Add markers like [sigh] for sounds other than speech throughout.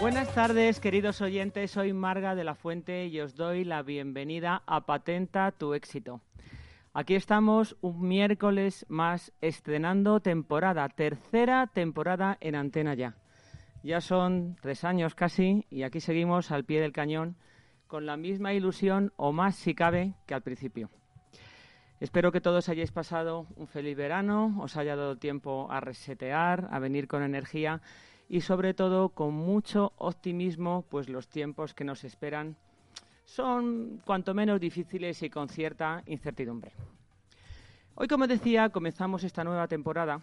Buenas tardes, queridos oyentes. Soy Marga de la Fuente y os doy la bienvenida a Patenta tu éxito. Aquí estamos un miércoles más estrenando temporada, tercera temporada en antena ya. Ya son tres años casi y aquí seguimos al pie del cañón con la misma ilusión o más si cabe que al principio. Espero que todos hayáis pasado un feliz verano, os haya dado tiempo a resetear, a venir con energía y sobre todo con mucho optimismo, pues los tiempos que nos esperan son cuanto menos difíciles y con cierta incertidumbre. Hoy, como decía, comenzamos esta nueva temporada,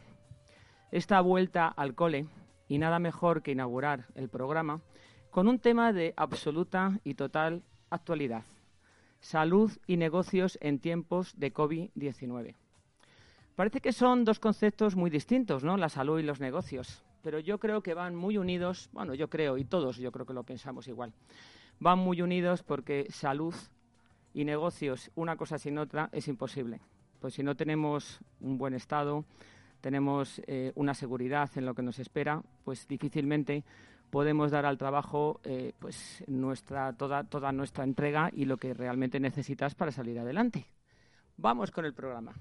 esta vuelta al cole, y nada mejor que inaugurar el programa con un tema de absoluta y total actualidad, salud y negocios en tiempos de COVID-19. Parece que son dos conceptos muy distintos, ¿no? La salud y los negocios, pero yo creo que van muy unidos, bueno, yo creo, y todos yo creo que lo pensamos igual van muy unidos porque salud y negocios, una cosa sin otra, es imposible. Pues si no tenemos un buen estado, tenemos eh, una seguridad en lo que nos espera, pues difícilmente podemos dar al trabajo eh, pues nuestra, toda, toda nuestra entrega y lo que realmente necesitas para salir adelante. Vamos con el programa.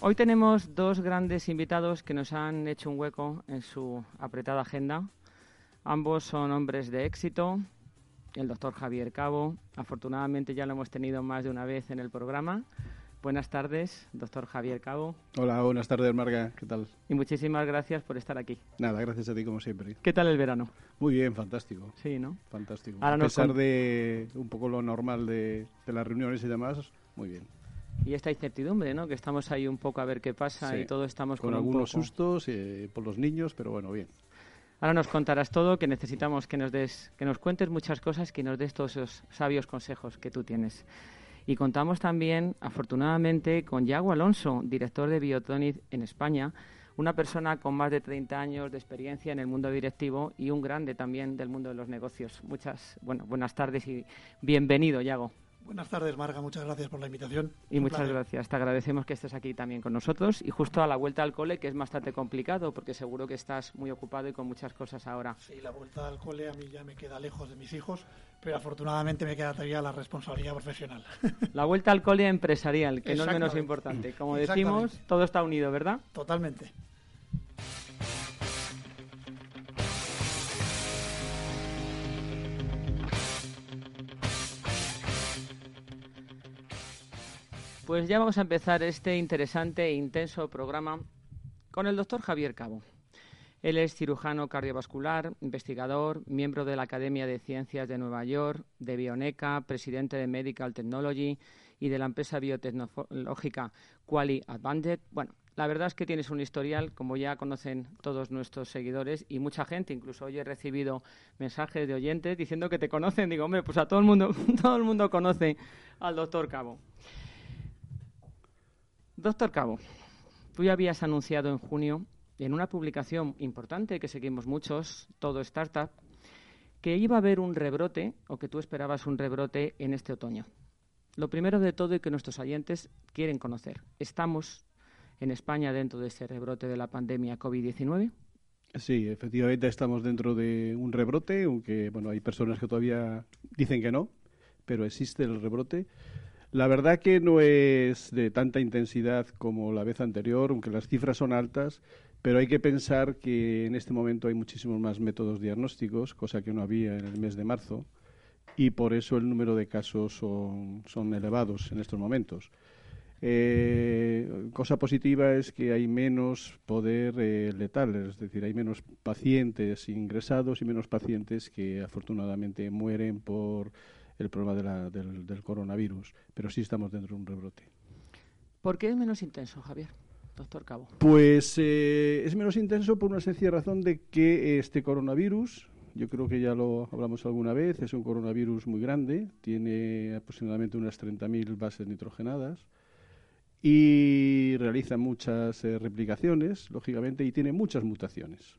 Hoy tenemos dos grandes invitados que nos han hecho un hueco en su apretada agenda. Ambos son hombres de éxito. El doctor Javier Cabo, afortunadamente ya lo hemos tenido más de una vez en el programa. Buenas tardes, doctor Javier Cabo. Hola, buenas tardes, Marga. ¿Qué tal? Y muchísimas gracias por estar aquí. Nada, gracias a ti como siempre. ¿Qué tal el verano? Muy bien, fantástico. Sí, ¿no? Fantástico. a pesar de un poco lo normal de, de las reuniones y demás, muy bien y esta incertidumbre, ¿no? Que estamos ahí un poco a ver qué pasa y todos estamos con, algunos sustos eh, por los niños, pero bueno, bien. Ahora nos contarás todo, que necesitamos que nos des, que nos cuentes muchas cosas, que nos des todos esos sabios consejos que tú tienes. Y contamos también, afortunadamente, con Yago Alonso, director de Biotonic en España, una persona con más de 30 años de experiencia en el mundo directivo y un grande también del mundo de los negocios. Muchas, bueno, buenas tardes y bienvenido, Yago. Buenas tardes, Marga. Muchas gracias por la invitación. Y muchas gracias. Te agradecemos que estés aquí también con nosotros. Y justo a la vuelta al cole, que es bastante complicado, porque seguro que estás muy ocupado y con muchas cosas ahora. Sí, la vuelta al cole a mí ya me queda lejos de mis hijos, pero afortunadamente me queda todavía la responsabilidad profesional. [laughs] La vuelta al cole empresarial, que no es menos importante. Como decimos, todo está unido, ¿verdad? Totalmente. Pues ya vamos a empezar este interesante e intenso programa con el doctor Javier Cabo. Él es cirujano cardiovascular, investigador, miembro de la Academia de Ciencias de Nueva York, de Bioneca, presidente de Medical Technology y de la empresa biotecnológica Quali Advantage. Bueno, la verdad es que tienes un historial, como ya conocen todos nuestros seguidores y mucha gente, incluso hoy he recibido mensajes de oyentes diciendo que te conocen. Digo, hombre, pues a todo el mundo, [laughs] todo el mundo conoce al doctor Cabo. Doctor Cabo, tú ya habías anunciado en junio, en una publicación importante que seguimos muchos, todo startup, que iba a haber un rebrote o que tú esperabas un rebrote en este otoño. Lo primero de todo y que nuestros oyentes quieren conocer, ¿estamos en España dentro de ese rebrote de la pandemia COVID-19? Sí, efectivamente estamos dentro de un rebrote, aunque bueno, hay personas que todavía dicen que no, pero existe el rebrote. La verdad que no es de tanta intensidad como la vez anterior, aunque las cifras son altas Pero hay que pensar que en este momento hay muchísimos más métodos diagnósticos, cosa que no había en el mes de marzo, y por eso el número de casos son, elevados en estos momentos. Eh, cosa positiva es que hay menos poder eh, letal, es decir, hay menos pacientes ingresados y menos pacientes que afortunadamente mueren por el problema del, coronavirus, pero sí estamos dentro de un rebrote. ¿Por qué es menos intenso, Javier? Doctor Cabo. Pues eh, es menos intenso por una sencilla razón de que este coronavirus, yo creo que ya lo hablamos alguna vez, es un coronavirus muy grande, tiene aproximadamente unas 30.000 bases nitrogenadas y realiza muchas eh, replicaciones, lógicamente, y tiene muchas mutaciones.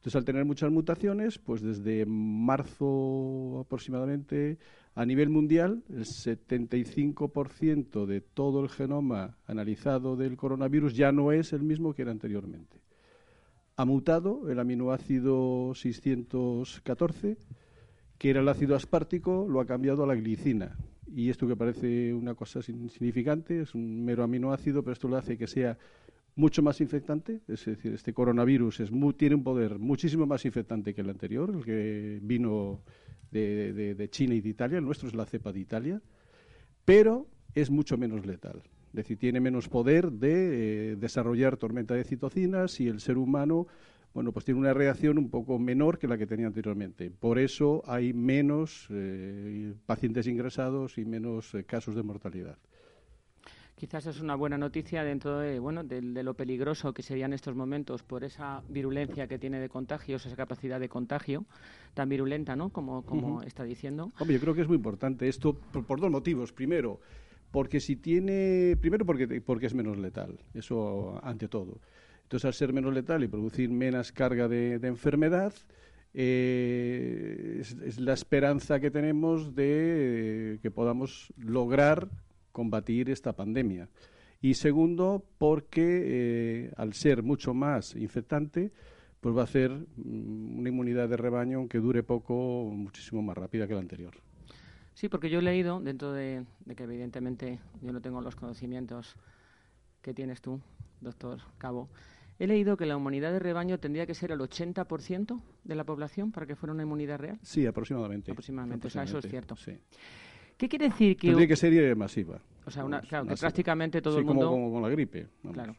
Entonces, al tener muchas mutaciones, pues desde marzo aproximadamente, a nivel mundial, el 75% de todo el genoma analizado del coronavirus ya no es el mismo que era anteriormente. Ha mutado el aminoácido 614, que era el ácido aspartico, lo ha cambiado a la glicina, y esto que parece una cosa insignificante, es un mero aminoácido, pero esto lo hace que sea mucho más infectante, es decir, este coronavirus es tiene un poder muchísimo más infectante que el anterior, el que vino de, China y de Italia, el nuestro es la cepa de Italia, pero es mucho menos letal. Es decir, tiene menos poder de eh, desarrollar tormenta de citocinas y el ser humano bueno, pues tiene una reacción un poco menor que la que tenía anteriormente. Por eso hay menos eh, pacientes ingresados y menos eh, casos de mortalidad. Quizás es una buena noticia dentro de, bueno, de, lo peligroso que sería en estos momentos por esa virulencia que tiene de contagios, esa capacidad de contagio tan virulenta, ¿no? Como, como está diciendo. Hombre, yo creo que es muy importante esto por, dos motivos. Primero, porque si tiene, primero porque, porque es menos letal, eso ante todo. Entonces, al ser menos letal y producir menos carga de, enfermedad, eh, es, la esperanza que tenemos de que podamos lograr combatir esta pandemia. Y segundo, porque eh, al ser mucho más infectante, pues va a ser mm, una inmunidad de rebaño, aunque dure poco, muchísimo más rápida que la anterior. Sí, porque yo he leído, dentro de que evidentemente yo no tengo los conocimientos que tienes tú, doctor Cabo, He leído que la inmunidad de rebaño tendría que ser el 80% de la población para que fuera una inmunidad real. Sí, aproximadamente. Aproximadamente, o sea, eso es cierto. ¿Qué quiere decir que...? Tendría que ser masiva. O sea, claro, que prácticamente todo el mundo... como, como con la gripe. Claro.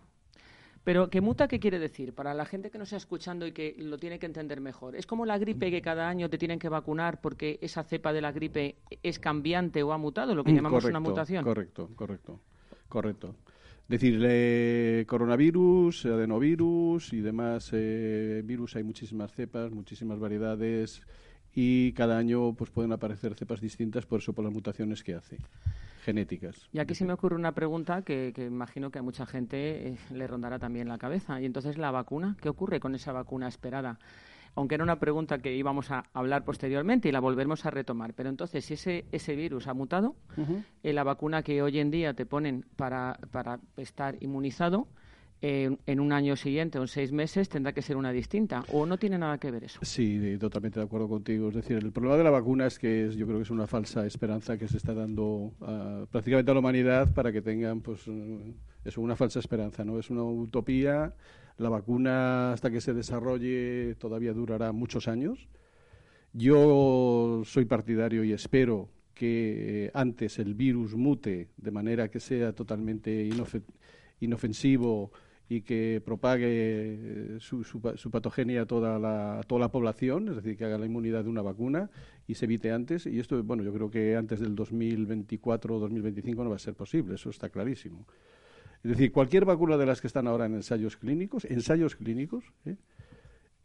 Pero ¿qué muta qué quiere decir? Para la gente que nos está escuchando y que lo tiene que entender mejor. ¿Es como la gripe que cada año te tienen que vacunar porque esa cepa de la gripe es cambiante o ha mutado, lo que mm, llamamos una mutación? Correcto, correcto, correcto. Es decir, coronavirus, adenovirus y demás eh, virus, hay muchísimas cepas, muchísimas variedades y cada año pues pueden aparecer cepas distintas por eso por las mutaciones que hace genéticas. Y aquí se me ocurre una pregunta que, imagino que a mucha gente eh, le rondará también la cabeza. Y entonces la vacuna, ¿qué ocurre con esa vacuna esperada? aunque era una pregunta que íbamos a hablar posteriormente y la volveremos a retomar. Pero entonces, si ese, ese virus ha mutado, eh, la vacuna que hoy en día te ponen para, para estar inmunizado, en un año siguiente o en seis meses tendrá que ser una distinta o no tiene nada que ver eso. Sí, totalmente de acuerdo contigo. Es decir, el problema de la vacuna es que yo creo que es una falsa esperanza que se está dando prácticamente a la humanidad para que tengan, pues, eh, eso, una falsa esperanza, ¿no? Es una utopía la vacuna, hasta que se desarrolle, todavía durará muchos años. Yo soy partidario y espero que eh, antes el virus mute de manera que sea totalmente inofensivo y que propague eh, su, patogenia a toda la, toda la población, es decir, que haga la inmunidad de una vacuna y se evite antes. Y esto, bueno, yo creo que antes del 2024 o 2025 no va a ser posible, eso está clarísimo. Es decir, cualquier vacuna de las que están ahora en ensayos clínicos, ensayos clínicos, ¿eh?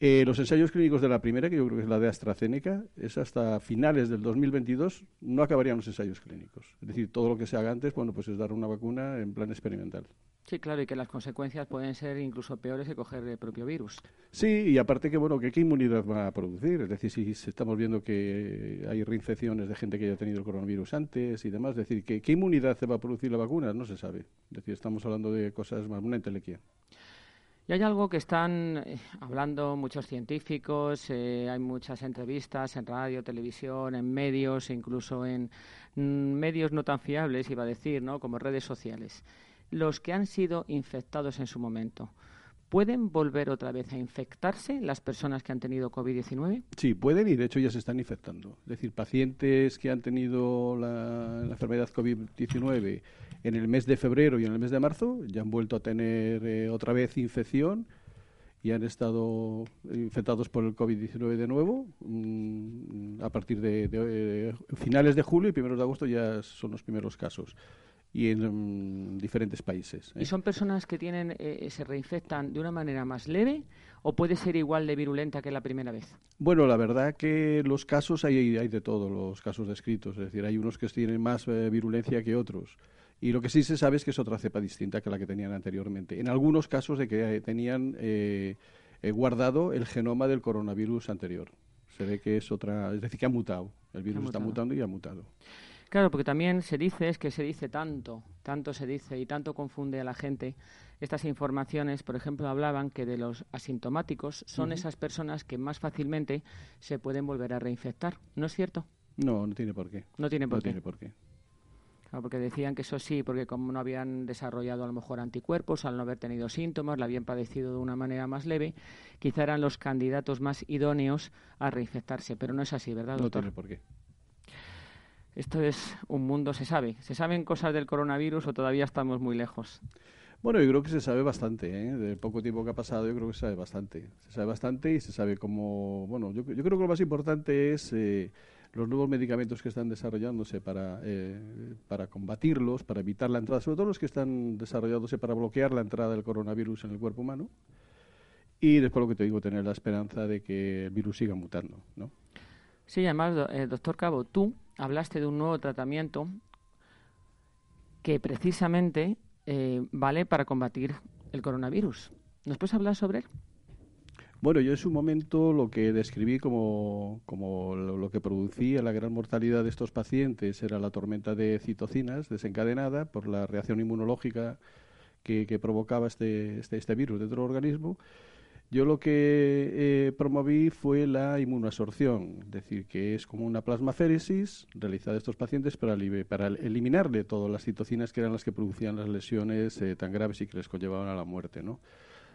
Eh, los ensayos clínicos de la primera, que yo creo que es la de AstraZeneca, es hasta finales del 2022, no acabarían los ensayos clínicos. Es decir, todo lo que se haga antes, bueno, pues es dar una vacuna en plan experimental. Sí, claro, y que las consecuencias pueden ser incluso peores que coger el propio virus. Sí, y aparte que, bueno, que qué inmunidad va a producir. Es decir, si estamos viendo que hay reinfecciones de gente que ya ha tenido el coronavirus antes y demás, es decir, que, ¿qué inmunidad se va a producir la vacuna? No se sabe. Es decir, estamos hablando de cosas más, una entelequia. Y hay algo que están eh, hablando muchos científicos, eh, hay muchas entrevistas en radio, televisión, en medios, incluso en mm, medios no tan fiables, iba a decir, ¿no? como redes sociales. Los que han sido infectados en su momento ¿Pueden volver otra vez a infectarse las personas que han tenido COVID-19? Sí, pueden y de hecho ya se están infectando. Es decir, pacientes que han tenido la, enfermedad COVID-19 en el mes de febrero y en el mes de marzo ya han vuelto a tener eh, otra vez infección y han estado infectados por el COVID-19 de nuevo. Mm, a partir de, de, finales de julio y primeros de agosto ya son los primeros casos y en mm, diferentes países. ¿Y ¿eh? son personas que tienen eh, se reinfectan de una manera más leve o puede ser igual de virulenta que la primera vez? Bueno, la verdad que los casos hay, hay de todos los casos descritos, es decir, hay unos que tienen más eh, virulencia que otros. Y lo que sí se sabe es que es otra cepa distinta que la que tenían anteriormente. En algunos casos de que tenían guardado el genoma del coronavirus anterior. Se ve que es otra, es decir, que ha mutado. El virus está mutando y ha mutado. Claro, porque también se dice, es que se dice tanto, tanto se dice y tanto confunde a la gente. Estas informaciones, por ejemplo, hablaban que de los asintomáticos son esas personas que más fácilmente se pueden volver a reinfectar. ¿No es cierto? No, no tiene por qué. No tiene por no qué. Tiene por qué. Claro, porque decían que eso sí, porque como no habían desarrollado a lo mejor anticuerpos, al no haber tenido síntomas, la habían padecido de una manera más leve, quizá eran los candidatos más idóneos a reinfectarse. Pero no es así, ¿verdad, doctor? No tiene por qué. Esto es un mundo, se sabe. ¿Se saben cosas del coronavirus o todavía estamos muy lejos? Bueno, yo creo que se sabe bastante, ¿eh? Del poco tiempo que ha pasado, yo creo que se sabe bastante. Se sabe bastante y se sabe cómo... Bueno, yo, creo que lo más importante es eh, los nuevos medicamentos que están desarrollándose para, eh, para combatirlos, para evitar la entrada, sobre todo los que están desarrollándose para bloquear la entrada del coronavirus en el cuerpo humano. Y después lo que te digo, tener la esperanza de que el virus siga mutando, ¿no? Sí, además, eh, doctor Cabo, tú hablaste de un nuevo tratamiento que precisamente eh, vale para combatir el coronavirus. ¿Nos puedes hablar sobre él? Bueno, yo en su momento lo que describí como, como lo, que producía la gran mortalidad de estos pacientes era la tormenta de citocinas desencadenada por la reacción inmunológica que, que provocaba este, este, este virus dentro del organismo yo lo que eh, promoví fue la inmunoabsorción, es decir, que es como una plasmaféresis realizada a estos pacientes para, para eliminarle todas las citocinas que eran las que producían las lesiones eh, tan graves y que les conllevaban a la muerte, ¿no?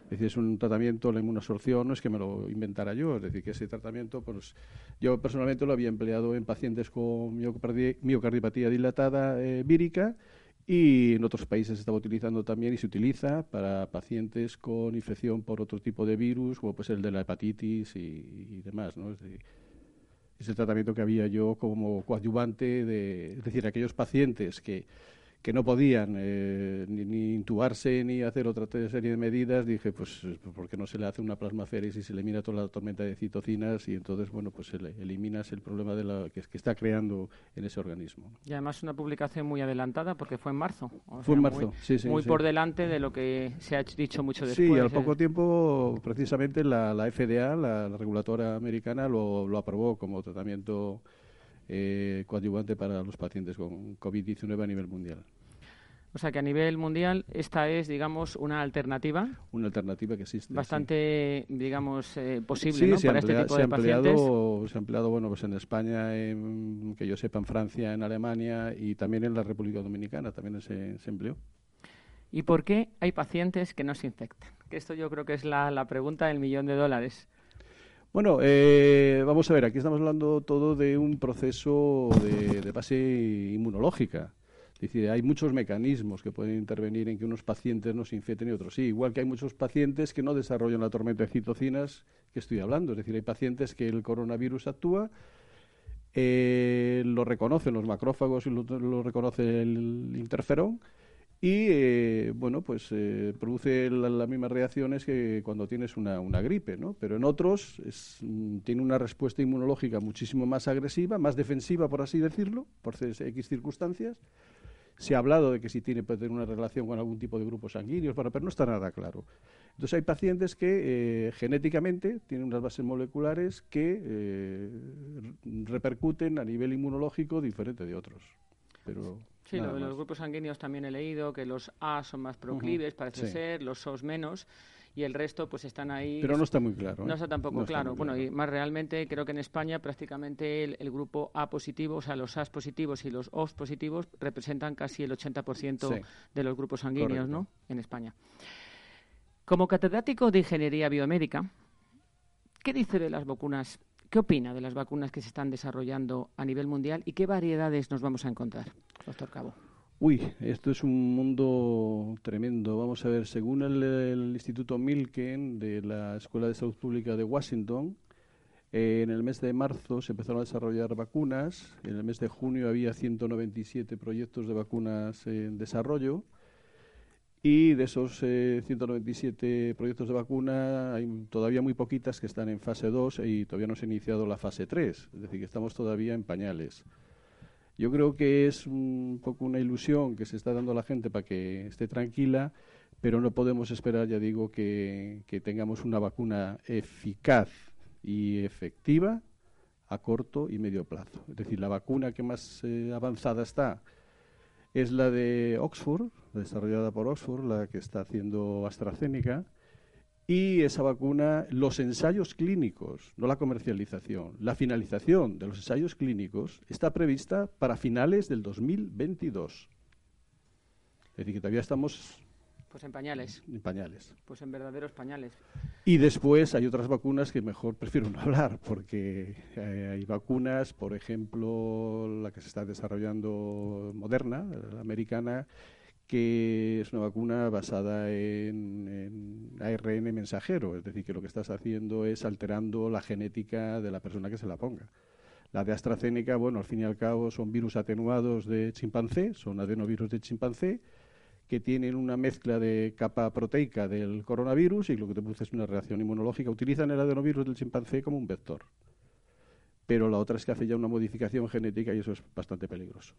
Es decir, es un tratamiento, la inmunoabsorción, no es que me lo inventara yo, es decir, que ese tratamiento, pues yo personalmente lo había empleado en pacientes con miocardiopatía dilatada eh, vírica y en otros países se estaba utilizando también y se utiliza para pacientes con infección por otro tipo de virus, como pues el de la hepatitis y, demás, ¿no? Es, es, el tratamiento que había yo como coadyuvante de, es decir, aquellos pacientes que que no podían eh, ni, intubarse ni hacer otra serie de medidas, dije, pues, ¿por qué no se le hace una plasmaféresis y se elimina toda la tormenta de citocinas y entonces, bueno, pues eliminas el problema de la, que, que está creando en ese organismo? Y además una publicación muy adelantada porque fue en marzo. fue en marzo, muy, sí, sí. Muy por delante de lo que se ha dicho mucho después. Sí, al poco tiempo, precisamente la, FDA, la, reguladora americana, lo, lo aprobó como tratamiento eh, coadyuvante para los pacientes con COVID-19 a nivel mundial. O sea que a nivel mundial esta es, digamos, una alternativa. Una alternativa que existe. Bastante, digamos, eh, posible ¿no? para este tipo de pacientes. Se ha empleado, bueno, pues en España, en, que yo sepa, en Francia, en Alemania y también en la República Dominicana también se, se empleó. ¿Y por qué hay pacientes que no se infectan? Que esto yo creo que es la, la pregunta del millón de dólares. Bueno, eh, vamos a ver, aquí estamos hablando todo de un proceso de, base inmunológica. Es decir, hay muchos mecanismos que pueden intervenir en que unos pacientes no se infecten y otros sí. Igual que hay muchos pacientes que no desarrollan la tormenta de citocinas que estoy hablando. Es decir, hay pacientes que el coronavirus actúa, eh, lo reconocen los macrófagos y lo, lo reconoce el interferón y eh, bueno pues eh, produce las mismas reacciones que cuando tienes una, una gripe no pero en otros es, mm, tiene una respuesta inmunológica muchísimo más agresiva más defensiva por así decirlo por x circunstancias. Se ha hablado de que si tiene puede tener una relación con algún tipo de grupos sanguíneos pero no está nada claro. Entonces hay pacientes que eh, genéticamente tienen unas bases moleculares que repercuten a nivel inmunológico diferente de otros pero Sí, lo de los grupos sanguíneos también he leído que los A son más proclives, parece ser, los SOS menos y el resto pues están ahí. Pero no está muy claro. No ¿eh? está tampoco claro. Bueno, y más realmente creo que en España prácticamente el, grupo A positivo, o sea, los A positivos y los O positivos representan casi el 80% de los grupos sanguíneos, ¿no? En España. Como catedrático de Ingeniería Biomédica, ¿qué dice de las vacunas? ¿Qué opina de las vacunas que se están desarrollando a nivel mundial y qué variedades nos vamos a encontrar, doctor Cabo? Uy, esto es un mundo tremendo. Vamos a ver, según el, Instituto Milken de la Escuela de Salud Pública de Washington, eh, en el mes de marzo se empezaron a desarrollar vacunas. En el mes de junio había 197 proyectos de vacunas en desarrollo. Y de esos 197 eh, proyectos de vacuna, hay todavía muy poquitas que están en fase 2 y todavía no se ha iniciado la fase 3, es decir, que estamos todavía en pañales. Yo creo que es un poco una ilusión que se está dando a la gente para que esté tranquila, pero no podemos esperar, ya digo, que, tengamos una vacuna eficaz y efectiva a corto y medio plazo. Es decir, la vacuna que más eh, avanzada está es la de Oxford, desarrollada por Oxford, la que está haciendo AstraZeneca. Y esa vacuna, los ensayos clínicos, no la comercialización, la finalización de los ensayos clínicos está prevista para finales del 2022. Es decir, que todavía estamos pues en pañales. En pañales. Pues en verdaderos pañales. Y después hay otras vacunas que mejor prefiero no hablar, porque eh, hay vacunas, por ejemplo, la que se está desarrollando Moderna, la americana, que es una vacuna basada en, ARN mensajero, es decir, que lo que estás haciendo es alterando la genética de la persona que se la ponga. La de AstraZeneca, bueno, al fin y al cabo son virus atenuados de chimpancé, son adenovirus de chimpancé, que tienen una mezcla de capa proteica del coronavirus y lo que te produce es una reacción inmunológica. Utilizan el adenovirus del chimpancé como un vector. Pero la otra es que hace ya una modificación genética y eso es bastante peligroso.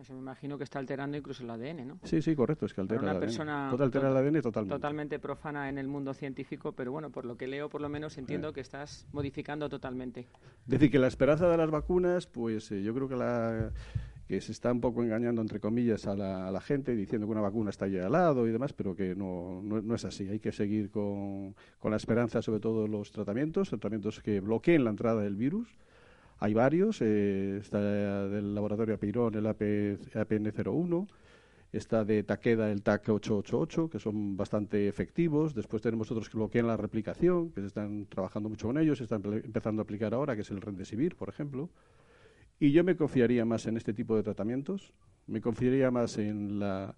Eso me imagino que está alterando incluso el ADN, ¿no? Sí, sí, correcto, es que altera una el ADN. persona altera el ADN totalmente. Totalmente profana en el mundo científico, pero bueno, por lo que leo, por lo menos entiendo que estás modificando totalmente. Es decir, que la esperanza de las vacunas, pues eh, yo creo que la que se está un poco engañando, entre comillas, a la, gente, diciendo que una vacuna está allí al lado y demás, pero que no, no, es así. Hay que seguir con, con, la esperanza, sobre todo los tratamientos, tratamientos que bloqueen la entrada del virus. Hay varios, eh, está del laboratorio Apeirón el AP, APN01, está de Takeda el TAC888, que son bastante efectivos. Después tenemos otros que bloquean la replicación, que se están trabajando mucho con ellos, se están empezando a aplicar ahora, que es el Rendesivir, por ejemplo. Y yo me confiaría más en este tipo de tratamientos, me confiaría más en la,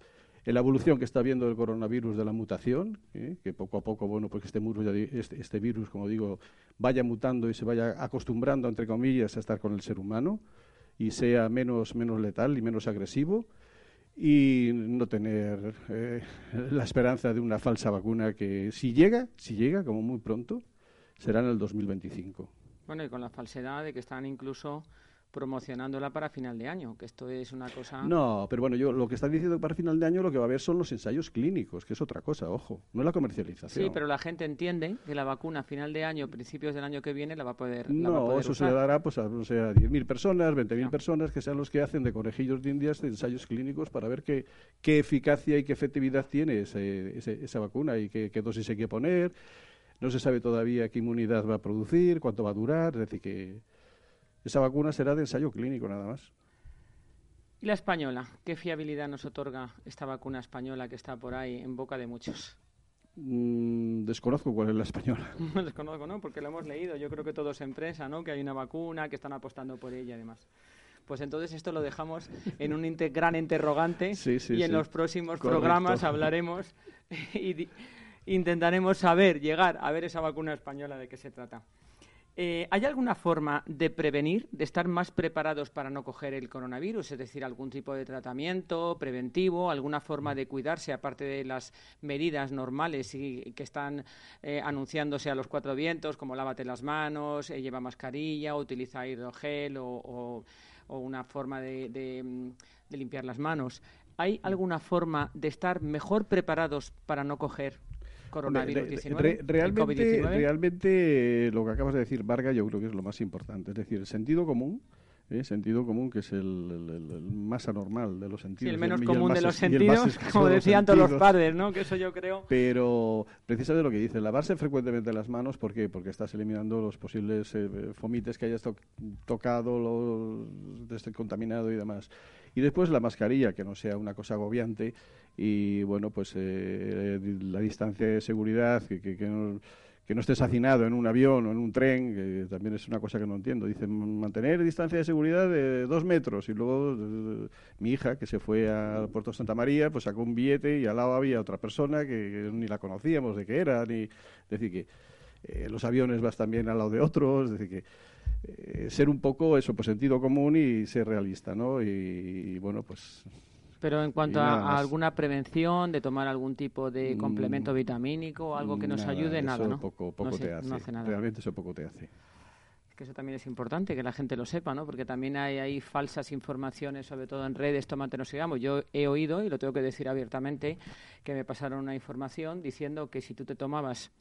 evolución que está viendo el coronavirus de la mutación, ¿eh? que poco a poco, bueno, pues este, este, este, virus, como digo, vaya mutando y se vaya acostumbrando, entre comillas, a estar con el ser humano y sea menos, menos letal y menos agresivo y no tener eh, la esperanza de una falsa vacuna que si llega, si llega, como muy pronto, será en el 2025. Bueno, y con la falsedad de que están incluso promocionándola para final de año, que esto es una cosa... No, pero bueno, yo lo que están diciendo para final de año lo que va a haber son los ensayos clínicos, que es otra cosa, ojo, no es la comercialización. Sí, pero la gente entiende que la vacuna a final de año, principios del año que viene, la va a poder No, eso se le dará pues, a, no sé, a 10.000 personas, 20.000 personas, que sean los que hacen de conejillos de indias de ensayos clínicos para ver qué, qué eficacia y qué efectividad tiene esa vacuna y qué, qué dosis hay que poner. No se sabe todavía qué inmunidad va a producir, cuánto va a durar, es decir, que esa vacuna será de ensayo clínico nada más. ¿Y la española? ¿Qué fiabilidad nos otorga esta vacuna española que está por ahí en boca de muchos? Mm, desconozco cuál es la española. [laughs] desconozco, ¿no? Porque lo hemos leído. Yo creo que todo es empresa, ¿no? Que hay una vacuna, que están apostando por ella y demás. Pues entonces esto lo dejamos en un gran interrogante [laughs] y en los próximos programas hablaremos [laughs] y intentaremos saber, llegar a ver esa vacuna española de qué se trata. Eh, ¿Hay alguna forma de prevenir, de estar más preparados para no coger el coronavirus? Es decir, algún tipo de tratamiento preventivo, alguna forma de cuidarse, aparte de las medidas normales y, que están eh, anunciándose a los cuatro vientos, como lávate las manos, eh, lleva mascarilla, utiliza hidrogel o, una forma de, de limpiar las manos? ¿Hay alguna forma de estar mejor preparados para no coger coronavirus realmente, realmente lo que acabas de decir, Varga, yo creo que es lo más importante. Es decir, el sentido común ¿eh? sentido común, que es el, más anormal de los sentidos. Sí, el menos común de los sentidos, como decían todos los padres, ¿no? Que eso yo creo. Pero precisamente lo que dice, lavarse frecuentemente las manos, ¿por qué? Porque estás eliminando los posibles eh, fomites que hayas tocado, los, contaminado y demás. Y después la mascarilla, que no sea una cosa agobiante y, bueno, pues eh, la distancia de seguridad, que, que, que no que no estés hacinado en un avión o en un tren, que también es una cosa que no entiendo. Dicen mantener distancia de seguridad de dos metros y luego eh, mi hija, que se fue al puerto Santa María, pues sacó un billete y al lado había otra persona que, ni la conocíamos de qué era, ni... Es decir, que eh, los aviones vas también al lado de otros, es decir, que eh, ser un poco eso, pues sentido común y ser realista, ¿no? y bueno, pues pero en cuanto a, alguna prevención, de tomar algún tipo de mm, complemento vitamínico o algo que nos ayude, nada, ¿no? Poco, poco te hace. Realmente eso poco te hace. Que eso también es importante, que la gente lo sepa, ¿no? Porque también hay, hay falsas informaciones, sobre todo en redes, tómate no sigamos. Yo he oído, y lo tengo que decir abiertamente, que me pasaron una información diciendo que si tú te tomabas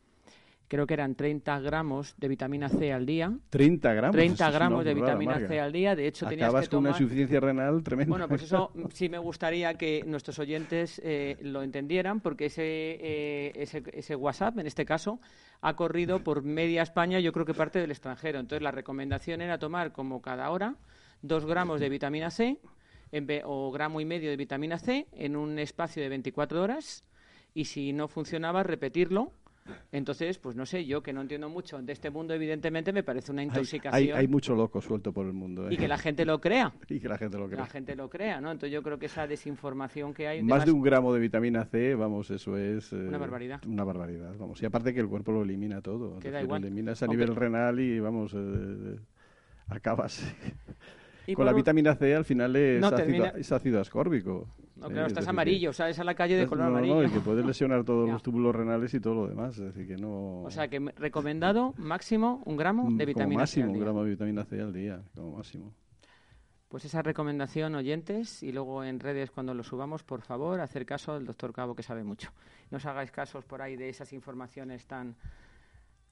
creo que eran 30 gramos de vitamina C al día. 30 gramos. 30 gramos de vitamina C al día. De hecho, tenías que tomar... con una insuficiencia renal tremenda. Bueno, pues eso [laughs] sí me gustaría que nuestros oyentes eh, lo entendieran, porque ese, eh, ese, ese WhatsApp, en este caso, ha corrido por media España, yo creo que parte del extranjero. Entonces, la recomendación era tomar como cada hora dos gramos de vitamina C en o gramo y medio de vitamina C en un espacio de 24 horas y si no funcionaba, repetirlo entonces, pues no sé, yo que no entiendo mucho de este mundo, evidentemente me parece una intoxicación. Hay, mucho loco suelto por el mundo. ¿eh? Y que la gente lo crea. [laughs] y que la gente lo crea. La gente lo crea, ¿no? Entonces yo creo que esa desinformación que hay... Más de un gramo de vitamina C, vamos, eso es... una eh, barbaridad. Una barbaridad, vamos. Y aparte que el cuerpo lo elimina todo. Queda igual. Lo eliminas a nivel renal y, vamos, eh, acabas... Con la vitamina C al final es, ácido, es ácido ascórbico. No, claro, estás amarillo, sales a la calle de color amarillo. No, y que puedes lesionar todos [laughs] los túbulos renales y todo lo demás, es decir que no... O sea, que recomendado máximo un gramo de vitamina C máximo un gramo de vitamina C al día, como máximo. Pues esa recomendación, oyentes, y luego en redes cuando lo subamos, por favor, hacer caso al doctor Cabo, que sabe mucho. No os hagáis casos por ahí de esas informaciones tan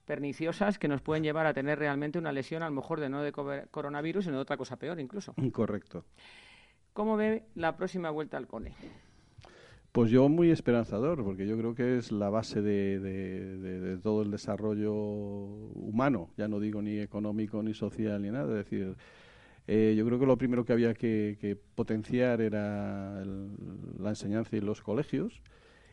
perniciosas que nos pueden llevar a tener realmente una lesión, a lo mejor de no de coronavirus, sino de otra cosa peor incluso. Correcto. ¿Cómo ve la próxima vuelta al cole? Pues yo muy esperanzador, porque yo creo que es la base de, todo el desarrollo humano, ya no digo ni económico, ni social, ni nada. Es decir, eh, yo creo que lo primero que había que, potenciar era la enseñanza en los colegios,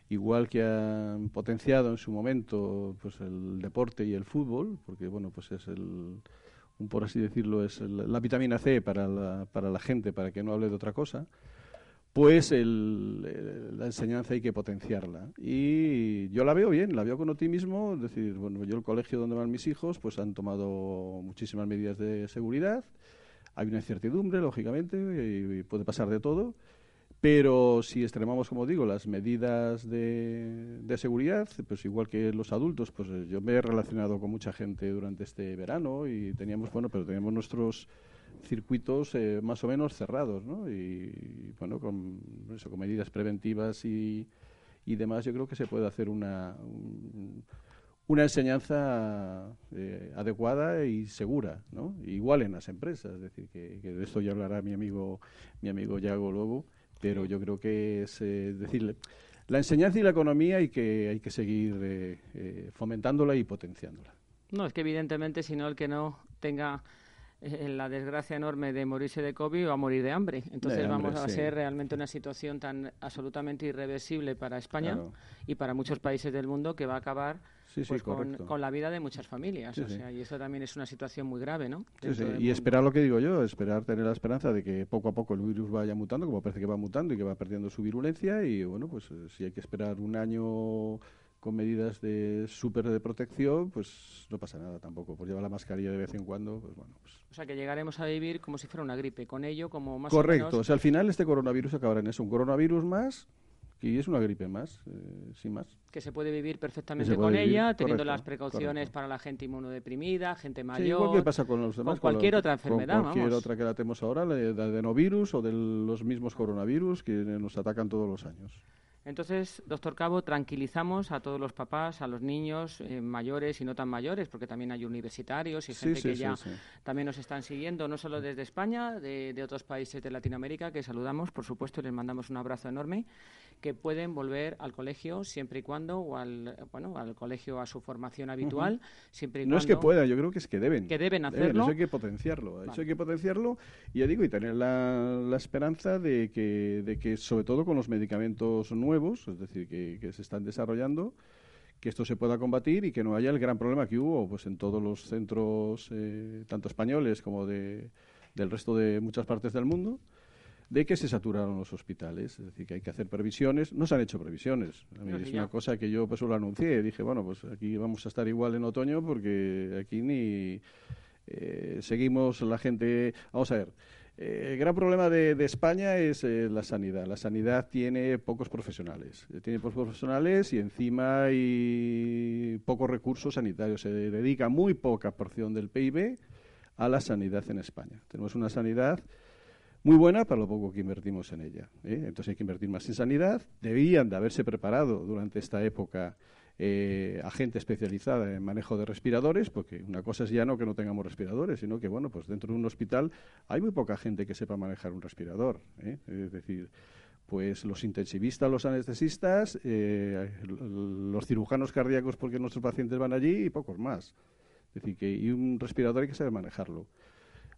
igual que han potenciado en su momento pues el deporte y el fútbol, porque bueno, pues es el por así decirlo, es la vitamina C para la, para la gente, para que no hable de otra cosa, pues el, la enseñanza hay que potenciarla. Y yo la veo bien, la veo con optimismo, es decir, bueno, yo el colegio donde van mis hijos, pues han tomado muchísimas medidas de seguridad, hay una incertidumbre, lógicamente, y puede pasar de todo, pero si extremamos, como digo, las medidas de, de, seguridad, pues igual que los adultos, pues eh, yo me he relacionado con mucha gente durante este verano y teníamos, bueno, pero teníamos nuestros circuitos eh, más o menos cerrados, ¿no? Y, bueno, con, eso, con medidas preventivas y, y demás, yo creo que se puede hacer una, una enseñanza eh, adecuada y segura, ¿no? Igual en las empresas, es decir, que, que de esto ya hablará mi amigo, mi amigo Yago luego pero yo creo que es eh, decir, la enseñanza y la economía hay que, hay que seguir eh, eh, fomentándola y potenciándola. No, es que evidentemente si no el que no tenga la desgracia enorme de morirse de COVID va a morir de hambre. Entonces vamos a ser realmente una situación tan absolutamente irreversible para España y para muchos países del mundo que va a acabar pues con, la vida de muchas familias. o sea, y eso también es una situación muy grave, ¿no? Y esperar lo que digo yo, esperar tener la esperanza de que poco a poco el virus vaya mutando, como parece que va mutando y que va perdiendo su virulencia. Y bueno, pues eh, si hay que esperar un año con medidas de súper de protección, pues no pasa nada tampoco. Por llevar la mascarilla de vez en cuando, pues bueno. Pues o sea, que llegaremos a vivir como si fuera una gripe, con ello como más Correcto, o, menos... o sea, al final este coronavirus acabará en eso, un coronavirus más y es una gripe más, eh, sin más. Que se puede vivir perfectamente con ella, teniendo las precauciones para la gente inmunodeprimida, gente mayor. Sí, igual que pasa con los demás. Con cualquier otra enfermedad, con cualquier otra que la tenemos ahora, la de adenovirus o de los mismos coronavirus que nos atacan todos los años. Entonces, doctor Cabo, tranquilizamos a todos los papás, a los niños eh, mayores y no tan mayores, porque también hay universitarios y gente que ya también nos están siguiendo, no solo desde España, de, de otros países de Latinoamérica, que saludamos, por supuesto, y les mandamos un abrazo enorme, que pueden volver al colegio siempre y cuando, o al, bueno, al colegio a su formación habitual, siempre y No es que puedan, yo creo que es que deben. Que deben Deben, hacerlo. Eso hay que potenciarlo. Eso hay que potenciarlo y ya digo, y tener la, la esperanza de que, de que, sobre todo con los medicamentos nuevos, es decir, que, que se están desarrollando, que esto se pueda combatir y que no haya el gran problema que hubo pues en todos los centros, eh, tanto españoles como de, del resto de muchas partes del mundo, de que se saturaron los hospitales. Es decir, que hay que hacer previsiones. No se han hecho previsiones. A mí No, sí, es una cosa que yo pues lo anuncié. Dije, bueno, pues aquí vamos a estar igual en otoño porque aquí ni eh, seguimos la gente. Vamos a ver. eh, el gran problema de, de España es eh, la sanidad. La sanidad tiene pocos profesionales. Tiene pocos profesionales y encima hay pocos recursos sanitarios. Se dedica muy poca porción del PIB a la sanidad en España. Tenemos una sanidad muy buena para lo poco que invertimos en ella. ¿eh? Entonces hay que invertir más en sanidad. Debían de haberse preparado durante esta época eh, a gente especializada en manejo de respiradores, porque una cosa es ya no que no tengamos respiradores, sino que bueno, pues dentro de un hospital hay muy poca gente que sepa manejar un respirador. ¿eh? Es decir, pues los intensivistas, los anestesistas, eh, los cirujanos cardíacos, porque nuestros pacientes van allí y pocos más. Es decir, que y un respirador hay que saber manejarlo.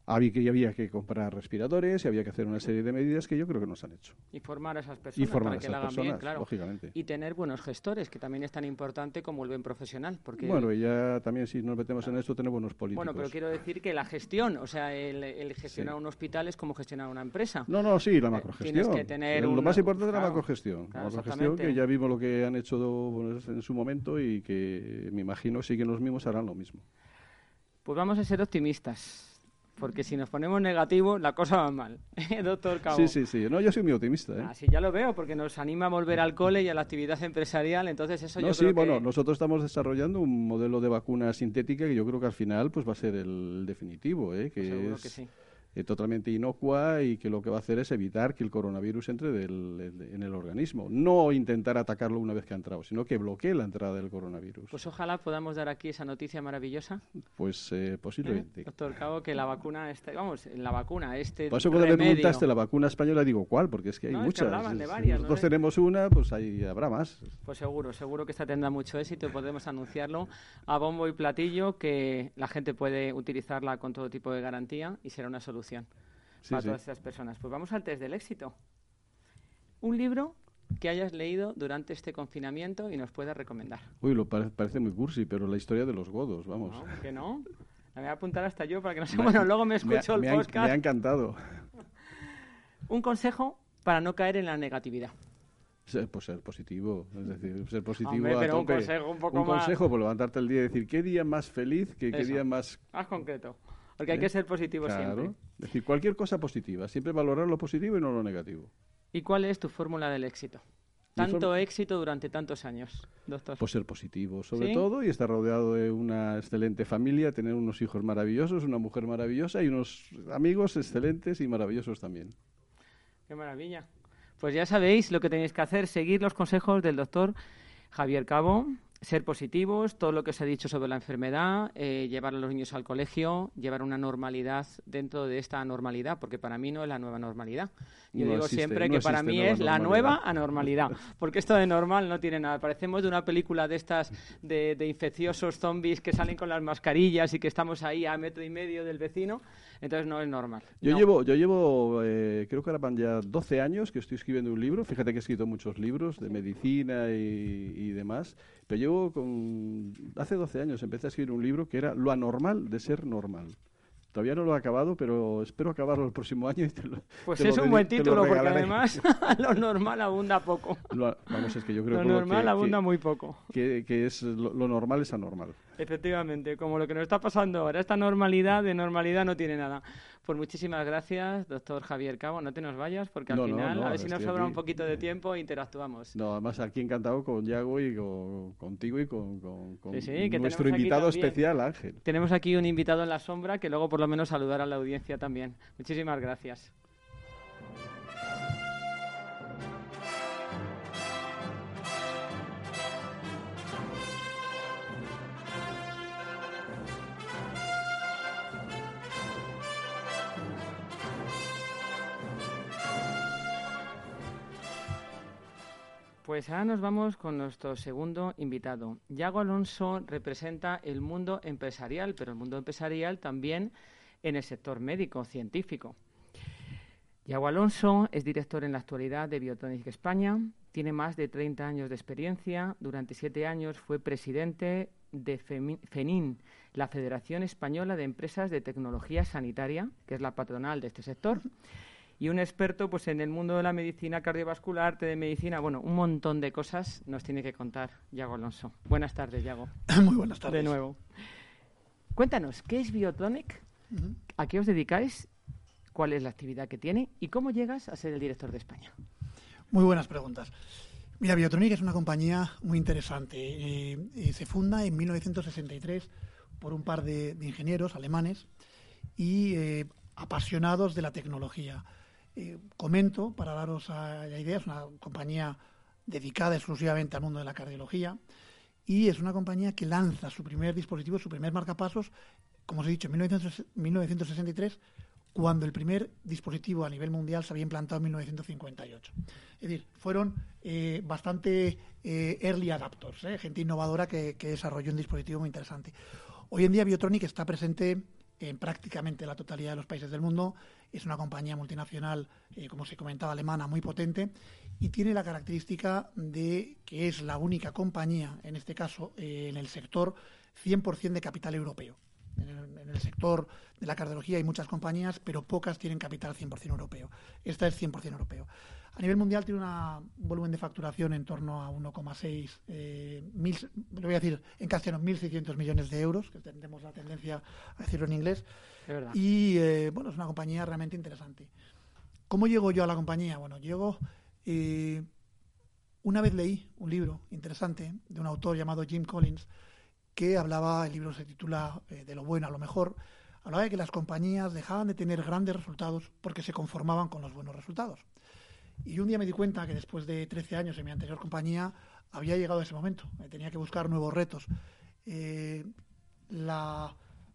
Había que, había que comprar respiradores y había que hacer una serie de medidas que yo creo que no se han hecho. Y formar a esas Y personas formar para a que esas la hagan personas, bien, claro. lógicamente. Y tener buenos gestores, que también es tan importante como el buen profesional. Porque Bueno, y ya también si nos metemos en esto tenemos buenos políticos. Bueno, pero quiero decir que la gestión, o sea, el, el gestionar Sí. un hospital es como gestionar una empresa. No, no, sí, la Eh, macrogestión. tienes que tener Lo un- más importante es la claro, macrogestión. claro, la macrogestión que ya vimos lo que han hecho en su momento y que me imagino siguen los mismos harán lo mismo. Pues vamos a ser optimistas, porque si nos ponemos negativos, la cosa va mal. [laughs] Doctor Cabo. Sí, sí, sí. No, yo soy muy optimista. ¿eh? Ah, sí, ya lo veo, porque nos anima a volver al cole y a la actividad empresarial, entonces eso No, yo sí, creo que... bueno, nosotros estamos desarrollando un modelo de vacuna sintética que yo creo que al final pues va a ser el definitivo, ¿eh? que Seguro es que sí. Eh, totalmente inocua y que lo que va a hacer es evitar que el coronavirus entre del- el- en el organismo. No intentar atacarlo una vez que ha entrado, sino que bloquee la entrada del coronavirus. Pues ojalá podamos dar aquí esa noticia maravillosa, Pues eh, ¿eh? posiblemente. doctor Cabo, que la vacuna, este, vamos, la vacuna, este Por eso cuando me preguntaste la vacuna española digo, ¿cuál? Porque es que hay No, es que muchas. hablaban de Es- varias, ¿no? Nosotros tenemos una, pues ahí habrá más. Pues seguro, seguro que esta tendrá mucho éxito y podemos anunciarlo a bombo y platillo que la gente puede utilizarla con todo tipo de garantía y será una solución Sí, para sí. todas estas personas. Pues vamos al test del éxito. Un libro que hayas leído durante este confinamiento y nos puedas recomendar. Uy, lo pare- parece muy cursi, pero la historia de los godos, vamos. ¿No? ¿Por qué no? La voy a apuntar hasta yo para que no se... Me- Bueno, luego me me ha- escucho me el ha- podcast. Me ha encantado. Un consejo para no caer en la negatividad. Ser, pues ser positivo, es decir, ser positivo Hombre, a pero un tope. consejo un poco Un más- consejo, pues levantarte el día y decir, ¿qué día más feliz, que qué día más... Más concreto. Porque hay ¿Eh? que ser positivo Claro, siempre. es decir, cualquier cosa positiva, siempre valorar lo positivo y no lo negativo. ¿Y cuál es tu fórmula del éxito? Tanto éxito durante tantos años, doctor. Pues ser positivo, sobre ¿Sí? todo, y estar rodeado de una excelente familia, tener unos hijos maravillosos, una mujer maravillosa y unos amigos excelentes y maravillosos también. Qué maravilla. Pues ya sabéis lo que tenéis que hacer, seguir los consejos del doctor Javier Cabo, ser positivos, todo lo que os he dicho sobre la enfermedad, eh, llevar a los niños al colegio, llevar una normalidad dentro de esta anormalidad, porque para mí no es la nueva normalidad. Yo No digo existe- siempre no que para mí es la nueva anormalidad, porque esto de normal no tiene nada. Parecemos de una película de estas de, de infecciosos zombies que salen con las mascarillas y que estamos ahí a metro y medio del vecino, entonces no es normal. Yo No. llevo, yo llevo eh, creo que ahora van ya 12 años que estoy escribiendo un libro. Fíjate que he escrito muchos libros de medicina y, y demás. Pero llevo con... Hace 12 años empecé a escribir un libro que era Lo anormal de ser normal. Todavía no lo he acabado, pero espero acabarlo el próximo año. Y te lo, Pues te lo es un buen título, porque además [laughs] lo normal abunda poco. Lo- vamos, es que yo creo Lo que lo normal que, abunda que- muy poco. que- que es lo normal es anormal. Efectivamente, como lo que nos está pasando ahora, esta normalidad de normalidad no tiene nada. Pues muchísimas gracias, doctor Javier Cabo. No te nos vayas, porque al No, final, no, a ver si nos sobra aquí. un poquito de tiempo e interactuamos. No, además aquí encantado con Yago y con, contigo y con, con- con Sí, sí, que nuestro invitado especial, Ángel. Tenemos aquí un invitado en la sombra que luego por lo menos saludar a la audiencia también. Muchísimas gracias. Pues ahora nos vamos con nuestro segundo invitado. Yago Alonso representa el mundo empresarial, pero el mundo empresarial también en el sector médico, científico. Yago Alonso es director en la actualidad de Biotonic España, tiene más de 30 años de experiencia, durante siete años fue presidente de FENIN, la Federación Española de Empresas de Tecnología Sanitaria, que es la patronal de este sector, y un experto pues en el mundo de la medicina cardiovascular, de medicina, bueno, un montón de cosas nos tiene que contar Yago Alonso. Buenas tardes, Yago. [laughs] Muy buenas tardes. De nuevo. Cuéntanos, ¿qué es Biotonic? ¿A qué os dedicáis? ¿Cuál es la actividad que tiene? ¿Y cómo llegas a ser el director de España? Muy buenas preguntas. Mira, Biotronic es una compañía muy interesante. Eh, eh, se funda en 1963 por un par de, ingenieros alemanes y eh, apasionados de la tecnología. Comento, para daros la idea, es una compañía dedicada exclusivamente al mundo de la cardiología y es una compañía que lanza su primer dispositivo, su primer marcapasos, como os he dicho, en 1963 cuando el primer dispositivo a nivel mundial se había implantado en 1958. Es decir, fueron eh, bastante eh, early adapters, eh, gente innovadora que, desarrolló un dispositivo muy interesante. Hoy en día Biotronic está presente en prácticamente la totalidad de los países del mundo. Es una compañía multinacional, como se comentaba, alemana, muy potente y tiene la característica de que es la única compañía, en este caso, en el sector 100% de capital europeo. En el, sector de la cardiología hay muchas compañías, pero pocas tienen capital 100% europeo. Esta es 100% europeo. A nivel mundial tiene un volumen de facturación en torno a 1,6, eh, voy a decir en castellano, 1.600 millones de euros, que tendremos la tendencia a decirlo en inglés. y eh, bueno, es una compañía realmente interesante. ¿Cómo llego yo a la compañía? Bueno, llego... Eh, una vez leí un libro interesante de un autor llamado Jim Collins, que hablaba, el libro se titula eh, De lo bueno a lo mejor, hablaba de que las compañías dejaban de tener grandes resultados porque se conformaban con los buenos resultados. Y un día me di cuenta que después de 13 años en mi anterior compañía había llegado ese momento, tenía que buscar nuevos retos. Eh, la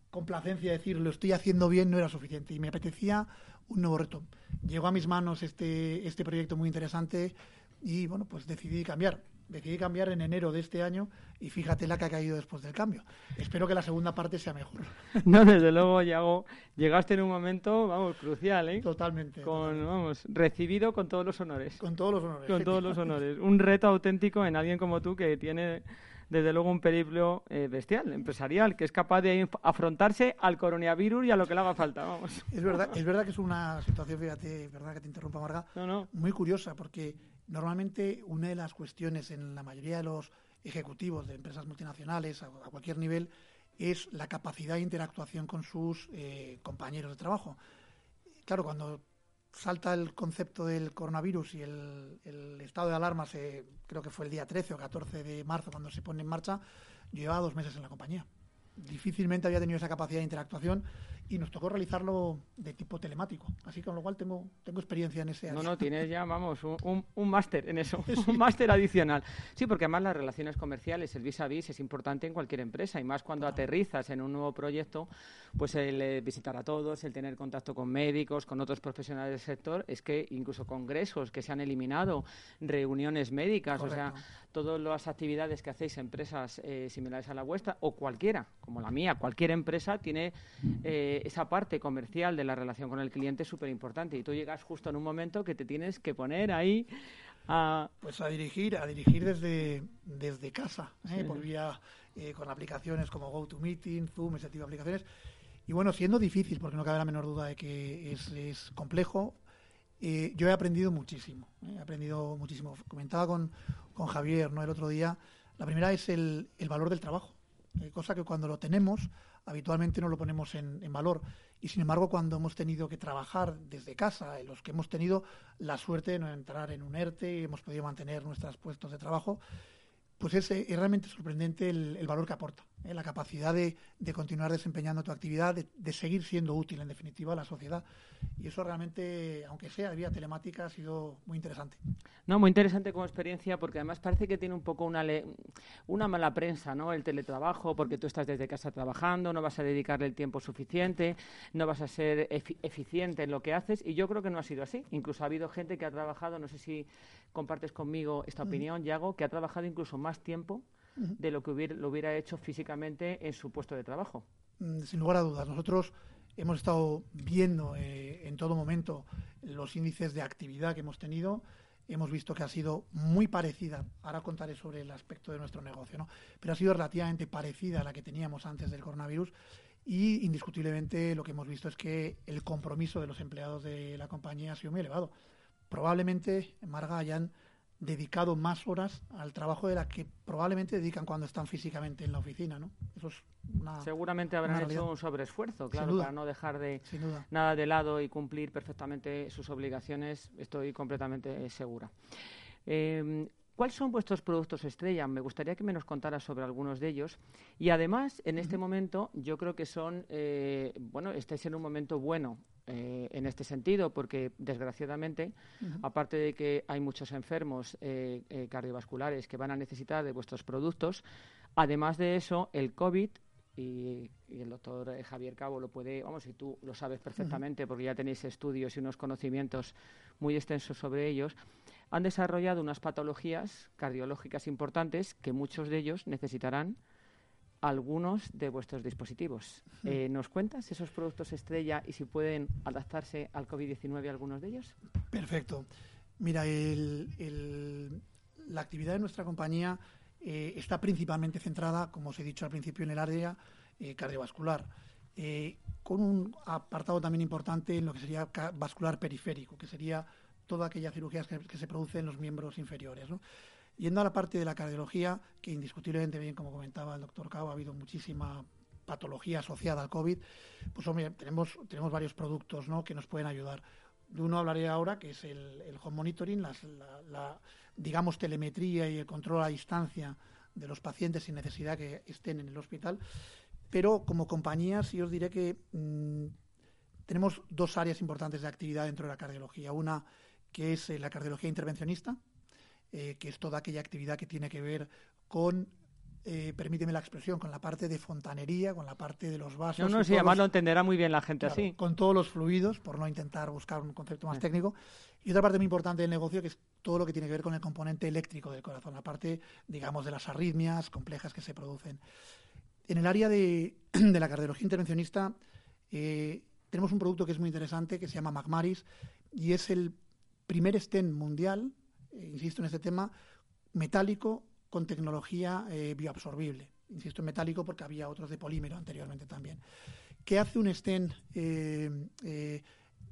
complacencia de decir lo estoy haciendo bien no era suficiente y me apetecía un nuevo reto. Llegó a mis manos este, este proyecto muy interesante y bueno, pues decidí cambiar decidí cambiar en enero de este año y fíjate la que ha caído después del cambio. Espero que la segunda parte sea mejor. [laughs] No, desde luego, Yago, llegaste en un momento, vamos, crucial, ¿eh? Totalmente. Con, vamos, recibido con todos los honores. Con todos los honores. Con todos los honores. Un reto auténtico en alguien como tú que tiene desde luego un periplo eh, bestial, empresarial, que es capaz de afrontarse al coronavirus y a lo que le haga falta. Vamos. Es verdad, es verdad que es una situación, fíjate, verdad que te interrumpa, Marga, no, no. muy curiosa, porque Normalmente una de las cuestiones en la mayoría de los ejecutivos de empresas multinacionales a, cualquier nivel es la capacidad de interactuación con sus eh, compañeros de trabajo. Claro, cuando salta el concepto del coronavirus y el, estado de alarma, se, creo que fue el día 13 o 14 de marzo cuando se pone en marcha, yo llevaba dos meses en la compañía. Difícilmente había tenido esa capacidad de interactuación y nos tocó realizarlo de tipo telemático. Así con lo cual tengo, tengo experiencia en ese área. No, no, tienes ya, vamos, un, un, máster en eso, [laughs] un máster adicional. Sí, porque además las relaciones comerciales, el vis a vis es importante en cualquier empresa y más cuando aterrizas en un nuevo proyecto, pues el eh, visitar a todos, el tener contacto con médicos, con otros profesionales del sector, es que incluso congresos que se han eliminado, reuniones médicas, o sea, todas las actividades que hacéis empresas eh, similares a la vuestra o cualquiera, como la mía, cualquier empresa tiene eh, esa parte comercial de la relación con el cliente súper importante y tú llegas justo en un momento que te tienes que poner ahí a... Pues a dirigir, a dirigir desde, desde casa, ¿eh? por vía eh, con aplicaciones como GoToMeeting, Zoom, ese tipo de aplicaciones. Y bueno, siendo difícil, porque no cabe la menor duda de que es, es complejo, eh, yo he aprendido muchísimo. he aprendido muchísimo. Comentaba con, con Javier ¿no? el otro día, la primera es el, el valor del trabajo, cosa que cuando lo tenemos habitualmente no lo ponemos en, valor. Y sin embargo, cuando hemos tenido que trabajar desde casa, en los que hemos tenido la suerte de no entrar en un ERTE y hemos podido mantener nuestros puestos de trabajo, pues es, es realmente sorprendente el, valor que aporta. ¿eh? la capacidad de, de, continuar desempeñando tu actividad, de, de, seguir siendo útil, en definitiva, a la sociedad. Y eso realmente, aunque sea vía telemática, ha sido muy interesante. No, muy interesante como experiencia, porque además parece que tiene un poco una, una mala prensa, ¿no? El teletrabajo, porque tú estás desde casa trabajando, no vas a dedicarle el tiempo suficiente, no vas a ser efi eficiente en lo que haces, y yo creo que no ha sido así. Incluso ha habido gente que ha trabajado, no sé si compartes conmigo esta opinión. Yago, que ha trabajado incluso más tiempo de lo que hubiera, lo hubiera hecho físicamente en su puesto de trabajo. Mm, sin lugar a dudas. Nosotros hemos estado viendo eh, en todo momento los índices de actividad que hemos tenido. Hemos visto que ha sido muy parecida, ahora contaré sobre el aspecto de nuestro negocio, ¿no? pero ha sido relativamente parecida a la que teníamos antes del coronavirus y indiscutiblemente lo que hemos visto es que el compromiso de los empleados de la compañía ha sido muy elevado. Probablemente, Marga, hayan dedicado más horas al trabajo de las que probablemente dedican cuando están físicamente en la oficina, ¿no? Eso es una, Seguramente habrán hecho un sobreesfuerzo, claro, para no dejar de nada de lado y cumplir perfectamente sus obligaciones, estoy completamente segura. Eh, ¿Cuáles son vuestros productos estrella? Me gustaría que me nos contaras sobre algunos de ellos. Y además, en este momento, yo creo que son, eh, bueno, estáis en un momento bueno eh, en este sentido, porque desgraciadamente, aparte de que hay muchos enfermos eh, eh, cardiovasculares que van a necesitar de vuestros productos, además de eso, el COVID y, el doctor Javier Cabo lo puede, vamos, y tú lo sabes perfectamente porque ya tenéis estudios y unos conocimientos muy extensos sobre ellos, han desarrollado unas patologías cardiológicas importantes que muchos de ellos necesitarán algunos de vuestros dispositivos. Eh, ¿Nos cuentas esos productos estrella y si pueden adaptarse al COVID-19 algunos de ellos? Perfecto. Mira, el, la actividad de nuestra compañía eh, está principalmente centrada, como os he dicho al principio, en el área eh, cardiovascular, con un apartado también importante en lo que sería vascular periférico, que sería toda aquella cirugía que, que se produce en los miembros inferiores. ¿no? Yendo a la parte de la cardiología, que indiscutiblemente bien, como comentaba el doctor Cao, ha habido muchísima patología asociada al COVID, pues hombre, tenemos, tenemos varios productos ¿no? que nos pueden ayudar. De uno hablaré ahora, que es el, el home monitoring, la, digamos, telemetría y el control a distancia de los pacientes sin necesidad que estén en el hospital. Pero como compañía sí os diré que mmm, tenemos dos áreas importantes de actividad dentro de la cardiología. Una que es eh, la cardiología intervencionista, eh, que es toda aquella actividad que tiene que ver con eh, permíteme la expresión, con la parte de fontanería, con la parte de los vasos. No, no, sí, además lo entenderá muy bien la gente claro, así. Con todos los fluidos, por no intentar buscar un concepto más sí. técnico. Y otra parte muy importante del negocio, que es todo lo que tiene que ver con el componente eléctrico del corazón, la parte, digamos, de las arritmias complejas que se producen. En el área de, [clears throat] de la cardiología intervencionista, eh, tenemos un producto que es muy interesante, que se llama Magmaris, y es el primer stent mundial insisto en este tema, metálico con tecnología eh, bioabsorbible. Insisto en metálico porque había otros de polímero anteriormente también. ¿Qué hace un stent eh, eh,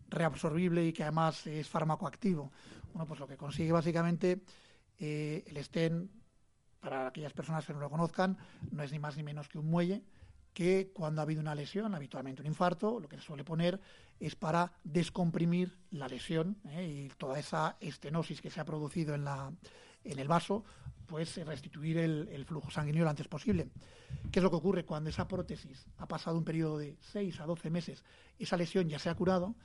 reabsorbible y que además es farmacoactivo? Bueno, pues lo que consigue básicamente eh, el stent, para aquellas personas que no lo conozcan, no es ni más ni menos que un muelle que cuando ha habido una lesión, habitualmente un infarto, lo que se suele poner es para descomprimir la lesión ¿eh? y toda esa estenosis que se ha producido en, la, en el vaso, pues restituir el, el, flujo sanguíneo lo antes posible. ¿Qué es lo que ocurre cuando esa prótesis ha pasado un periodo de 6 a 12 meses, esa lesión ya se ha curado?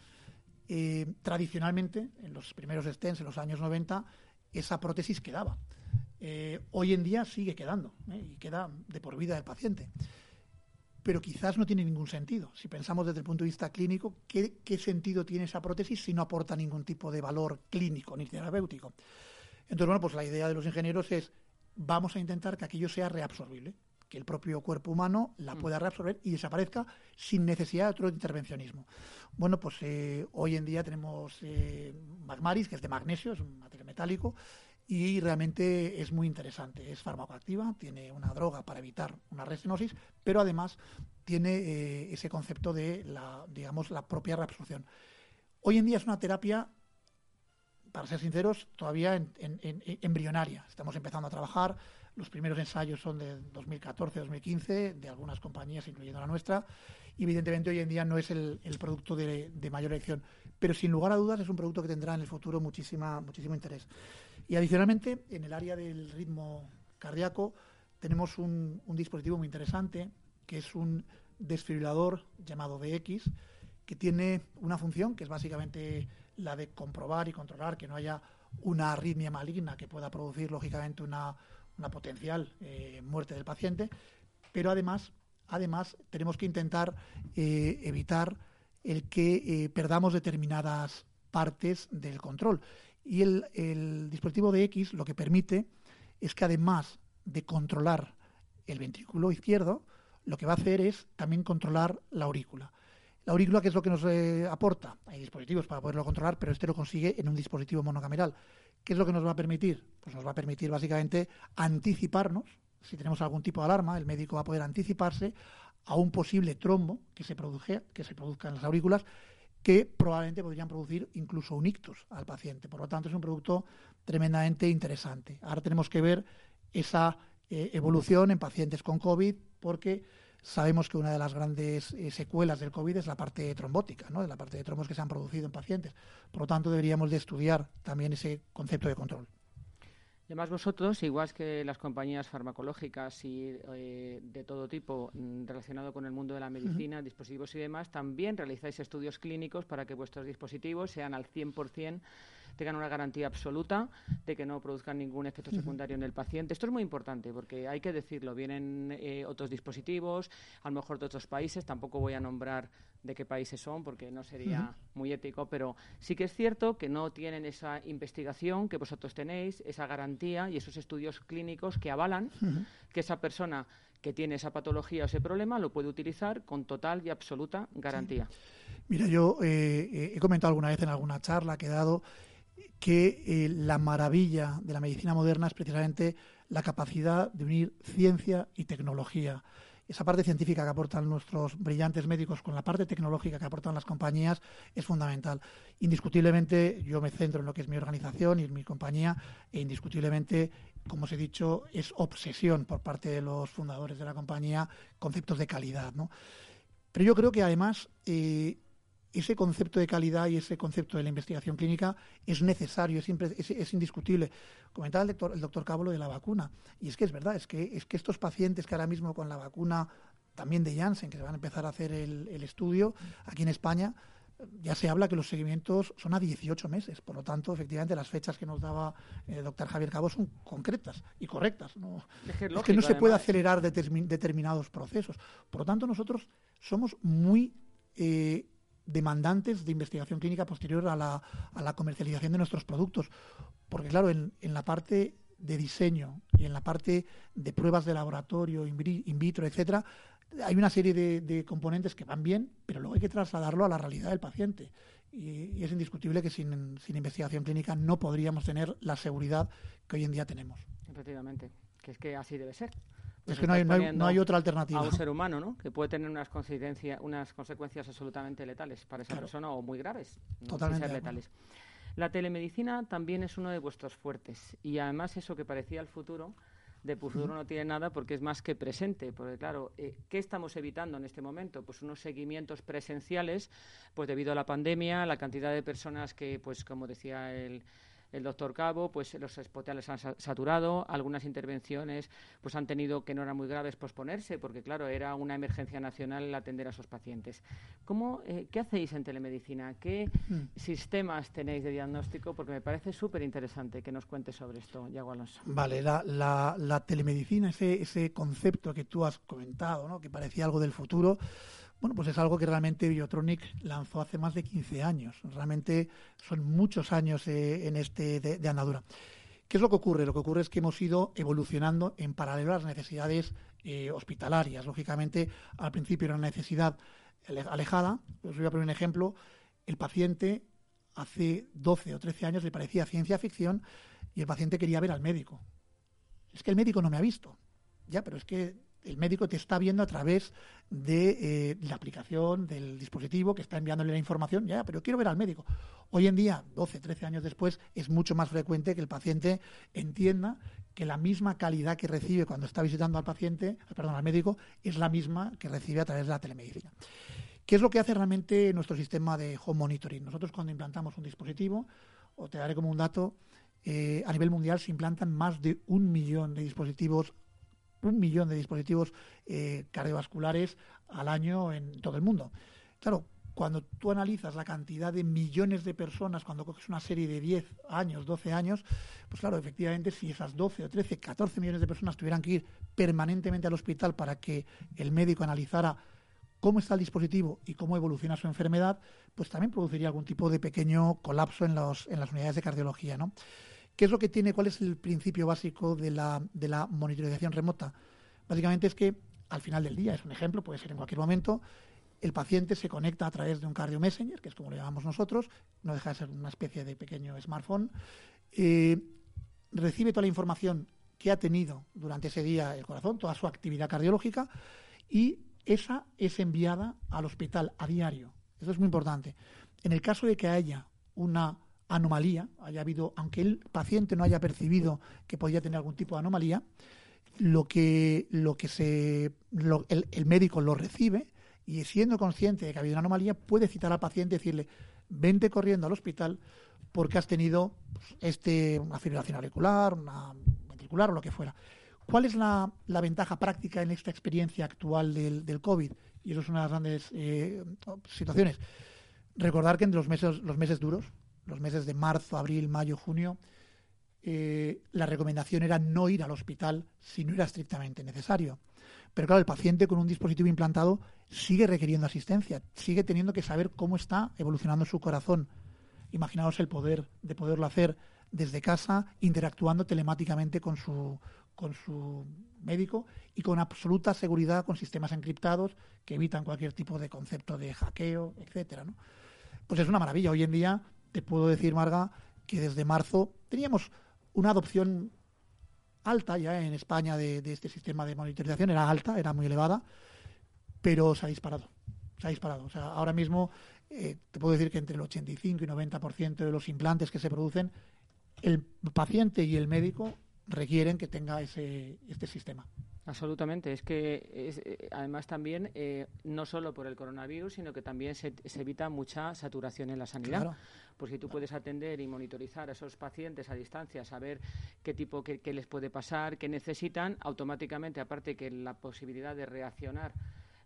Eh, tradicionalmente, en los primeros stents, en los años 90, esa prótesis quedaba. Eh, hoy en día sigue quedando ¿eh? y queda de por vida del paciente pero quizás no tiene ningún sentido. Si pensamos desde el punto de vista clínico, ¿qué, ¿qué, sentido tiene esa prótesis si no aporta ningún tipo de valor clínico ni terapéutico? Entonces, bueno, pues la idea de los ingenieros es, vamos a intentar que aquello sea reabsorbible, que el propio cuerpo humano la pueda reabsorber y desaparezca sin necesidad de otro intervencionismo. Bueno, pues eh, hoy en día tenemos eh, Magmaris, que es de magnesio, es un material metálico, y realmente es muy interesante. Es farmacoactiva, tiene una droga para evitar una restenosis, pero además tiene eh, ese concepto de la, digamos, la propia reabsorción. Hoy en día es una terapia, para ser sinceros, todavía embrionaria. Estamos empezando a trabajar. Los primeros ensayos son de 2014-2015, de algunas compañías, incluyendo la nuestra. Evidentemente hoy en día no es el, el producto de, de, mayor elección, pero sin lugar a dudas es un producto que tendrá en el futuro muchísima, muchísimo interés. Y adicionalmente, en el área del ritmo cardíaco, tenemos un, dispositivo muy interesante que es un desfibrilador llamado DX, que tiene una función que es básicamente la de comprobar y controlar que no haya una arritmia maligna que pueda producir, lógicamente, una, potencial eh, muerte del paciente, pero además, además tenemos que intentar eh, evitar el que eh, perdamos determinadas partes del control. Y el, dispositivo de X lo que permite es que además de controlar el ventrículo izquierdo, lo que va a hacer es también controlar la aurícula. La aurícula, ¿qué es lo que nos eh, aporta? Hay dispositivos para poderlo controlar, pero este lo consigue en un dispositivo monocameral. ¿Qué es lo que nos va a permitir? Pues nos va a permitir básicamente anticiparnos. Si tenemos algún tipo de alarma, el médico va a poder anticiparse a un posible trombo que se, produje, que se produzca en las aurículas que probablemente podrían producir incluso un ictus al paciente. Por lo tanto, es un producto tremendamente interesante. Ahora tenemos que ver esa eh, evolución en pacientes con COVID porque sabemos que una de las grandes eh, secuelas del COVID es la parte trombótica, ¿no? de la parte de trombos que se han producido en pacientes. Por lo tanto, deberíamos de estudiar también ese concepto de control. Además vosotros, igual que las compañías farmacológicas y eh, de todo tipo mm, relacionado con el mundo de la medicina, dispositivos y demás, también realizáis estudios clínicos para que vuestros dispositivos sean al 100% tengan una garantía absoluta de que no produzcan ningún efecto secundario en el paciente. Esto es muy importante porque hay que decirlo. Vienen eh, otros dispositivos, a lo mejor de otros países. Tampoco voy a nombrar de qué países son porque no sería muy ético, pero sí que es cierto que no tienen esa investigación que vosotros tenéis, esa garantía y esos estudios clínicos que avalan que esa persona que tiene esa patología o ese problema lo puede utilizar con total y absoluta garantía. Mira, yo eh, eh, he comentado alguna vez en alguna charla que he dado que eh, la maravilla de la medicina moderna es precisamente la capacidad de unir ciencia y tecnología. Esa parte científica que aportan nuestros brillantes médicos con la parte tecnológica que aportan las compañías es fundamental. Indiscutiblemente, yo me centro en lo que es mi organización y mi compañía, e indiscutiblemente, como os he dicho, es obsesión por parte de los fundadores de la compañía conceptos de calidad. Pero yo creo que además eh, ese concepto de calidad y ese concepto de la investigación clínica es necesario, es, es, indiscutible. Comentaba el doctor, el doctor Cabo de la vacuna, y es que es verdad, es que, es que estos pacientes que ahora mismo con la vacuna también de Janssen, que se van a empezar a hacer el, estudio aquí en España, ya se habla que los seguimientos son a 18 meses. Por lo tanto, efectivamente, las fechas que nos daba el doctor Javier Cabo son concretas y correctas. ¿no? Es, que, no se puede acelerar determinados procesos. Por lo tanto, nosotros somos muy eh, demandantes de investigación clínica posterior a la, a la comercialización de nuestros productos. Porque claro, en, en, la parte de diseño y en la parte de pruebas de laboratorio, in vitro, etcétera, hay una serie de, componentes que van bien, pero luego hay que trasladarlo a la realidad del paciente. Y, es indiscutible que sin, sin investigación clínica no podríamos tener la seguridad que hoy en día tenemos. Efectivamente, que es que así debe ser. Es que no hay, no, hay, otra alternativa. A un ser humano, ¿no? Que puede tener unas, unas consecuencias absolutamente letales para esa persona o muy graves. Totalmente. letales. La telemedicina también es uno de vuestros fuertes y además eso que parecía el futuro, de futuro no tiene nada porque es más que presente. Porque claro, eh, ¿qué estamos evitando en este momento? Pues unos seguimientos presenciales, pues debido a la pandemia, la cantidad de personas que, pues como decía el el doctor Cabo, pues los hospitales han saturado, algunas intervenciones pues han tenido que no eran muy graves posponerse, porque claro, era una emergencia nacional el atender a esos pacientes. ¿Cómo, eh, ¿Qué hacéis en telemedicina? ¿Qué hmm. sistemas tenéis de diagnóstico? Porque me parece súper interesante que nos cuentes sobre esto, Yago Alonso. Vale, la, telemedicina, ese, ese concepto que tú has comentado, ¿no? que parecía algo del futuro, bueno, pues es algo que realmente Biotronic lanzó hace más de 15 años. Realmente son muchos años eh, en este de, andadura. ¿Qué es lo que ocurre? Lo que ocurre es que hemos ido evolucionando en paralelo a las necesidades eh, hospitalarias. Lógicamente, al principio era una necesidad alejada. Os voy a poner un ejemplo. El paciente hace 12 o 13 años le parecía ciencia ficción y el paciente quería ver al médico. Es que el médico no me ha visto. Ya, pero es que el médico te está viendo a través de eh, la aplicación del dispositivo que está enviándole la información, ya, pero quiero ver al médico. Hoy en día, 12, 13 años después, es mucho más frecuente que el paciente entienda que la misma calidad que recibe cuando está visitando al paciente, perdón, al médico, es la misma que recibe a través de la telemedicina. ¿Qué es lo que hace realmente nuestro sistema de home monitoring? Nosotros cuando implantamos un dispositivo, o te daré como un dato, eh, a nivel mundial se implantan más de un millón de dispositivos un millón de dispositivos eh, cardiovasculares al año en todo el mundo. Claro, cuando tú analizas la cantidad de millones de personas, cuando coges una serie de 10 años, 12 años, pues claro, efectivamente, si esas 12 o 13, 14 millones de personas tuvieran que ir permanentemente al hospital para que el médico analizara cómo está el dispositivo y cómo evoluciona su enfermedad, pues también produciría algún tipo de pequeño colapso en, en las unidades de cardiología, ¿no? ¿Qué es lo que tiene? ¿Cuál es el principio básico de la, de la monitorización remota? Básicamente es que al final del día, es un ejemplo, puede ser en cualquier momento, el paciente se conecta a través de un cardio messenger, que es como lo llamamos nosotros, no deja de ser una especie de pequeño smartphone, eh, recibe toda la información que ha tenido durante ese día el corazón, toda su actividad cardiológica, y esa es enviada al hospital a diario. Eso es muy importante. En el caso de que haya una anomalía, haya habido, aunque el paciente no haya percibido que podía tener algún tipo de anomalía, lo que, lo que se, el, médico lo recibe y siendo consciente de que ha habido una anomalía, puede citar al paciente y decirle, vente corriendo al hospital porque has tenido pues, este, una fibrilación auricular, una ventricular o lo que fuera. ¿Cuál es la, ventaja práctica en esta experiencia actual del, del, COVID? Y eso es una de las grandes eh, situaciones. Recordar que entre los meses, los meses duros, los meses de marzo, abril, mayo, junio, eh, la recomendación era no ir al hospital si no era estrictamente necesario. Pero claro, el paciente con un dispositivo implantado sigue requiriendo asistencia, sigue teniendo que saber cómo está evolucionando su corazón. Imaginaos el poder de poderlo hacer desde casa, interactuando telemáticamente con su, con su médico y con absoluta seguridad con sistemas encriptados que evitan cualquier tipo de concepto de hackeo, etcétera. ¿no? Pues es una maravilla. Hoy en día te puedo decir, Marga, que desde marzo teníamos una adopción alta ya en España de, este sistema de monitorización, era alta, era muy elevada, pero se ha disparado. Se ha disparado. O sea, ahora mismo eh, te puedo decir que entre el 85 y 90% de los implantes que se producen, el paciente y el médico requieren que tenga ese, este sistema. Absolutamente. Es que eh, además también no no solo por el coronavirus, sino que también se, evita mucha saturación en la sanidad. Porque si tú puedes atender y monitorizar a esos pacientes a distancia, saber qué tipo, qué, les puede pasar, qué necesitan, automáticamente, aparte que la posibilidad de reaccionar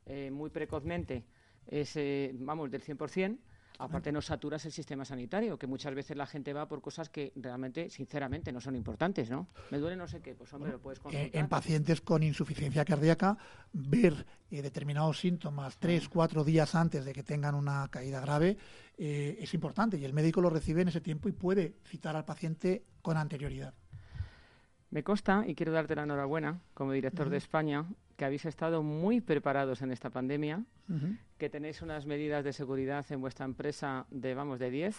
eh, muy precozmente es, eh, vamos, del 100%, Aparte no saturas el sistema sanitario, que muchas veces la gente va por cosas que realmente, sinceramente, no son importantes, ¿no? Me duele no sé qué, pues hombre, lo puedes consultar. En pacientes con insuficiencia cardíaca, ver eh, determinados síntomas tres, cuatro días antes de que tengan una caída grave eh, es importante y el médico lo recibe en ese tiempo y puede citar al paciente con anterioridad. Me consta, y quiero darte la enhorabuena como director de España, que habéis estado muy preparados en esta pandemia, que tenéis unas medidas de seguridad en vuestra empresa de, vamos, de 10.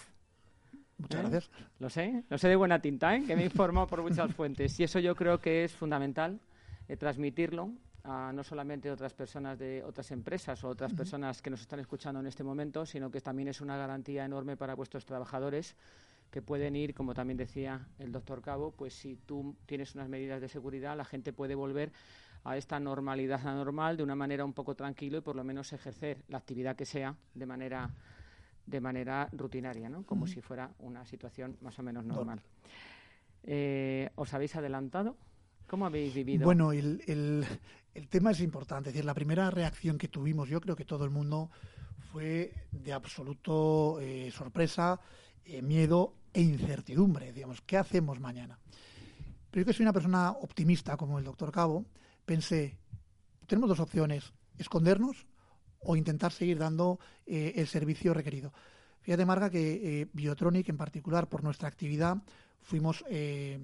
Muchas ¿Eh? gracias. Lo sé, lo sé de buena tinta, ¿eh? que me he informado por muchas fuentes. Y eso yo creo que es fundamental, eh, transmitirlo a no solamente otras personas de otras empresas o otras personas que nos están escuchando en este momento, sino que también es una garantía enorme para vuestros trabajadores que pueden ir, como también decía el doctor Cabo, pues si tú tienes unas medidas de seguridad, la gente puede volver a esta normalidad anormal de una manera un poco tranquilo y por lo menos ejercer la actividad que sea de manera de manera rutinaria, ¿no? como si fuera una situación más o menos normal. Eh, ¿Os habéis adelantado? ¿Cómo habéis vivido? Bueno, el, el, el, tema es importante. Es decir, la primera reacción que tuvimos, yo creo que todo el mundo, fue de absoluto eh, sorpresa, eh, miedo e incertidumbre. Digamos, ¿qué hacemos mañana? Pero yo que soy una persona optimista como el doctor Cabo, pensé, tenemos dos opciones, escondernos o intentar seguir dando eh, el servicio requerido. Fíjate, Marga, que eh, Biotronic en particular, por nuestra actividad, fuimos, eh,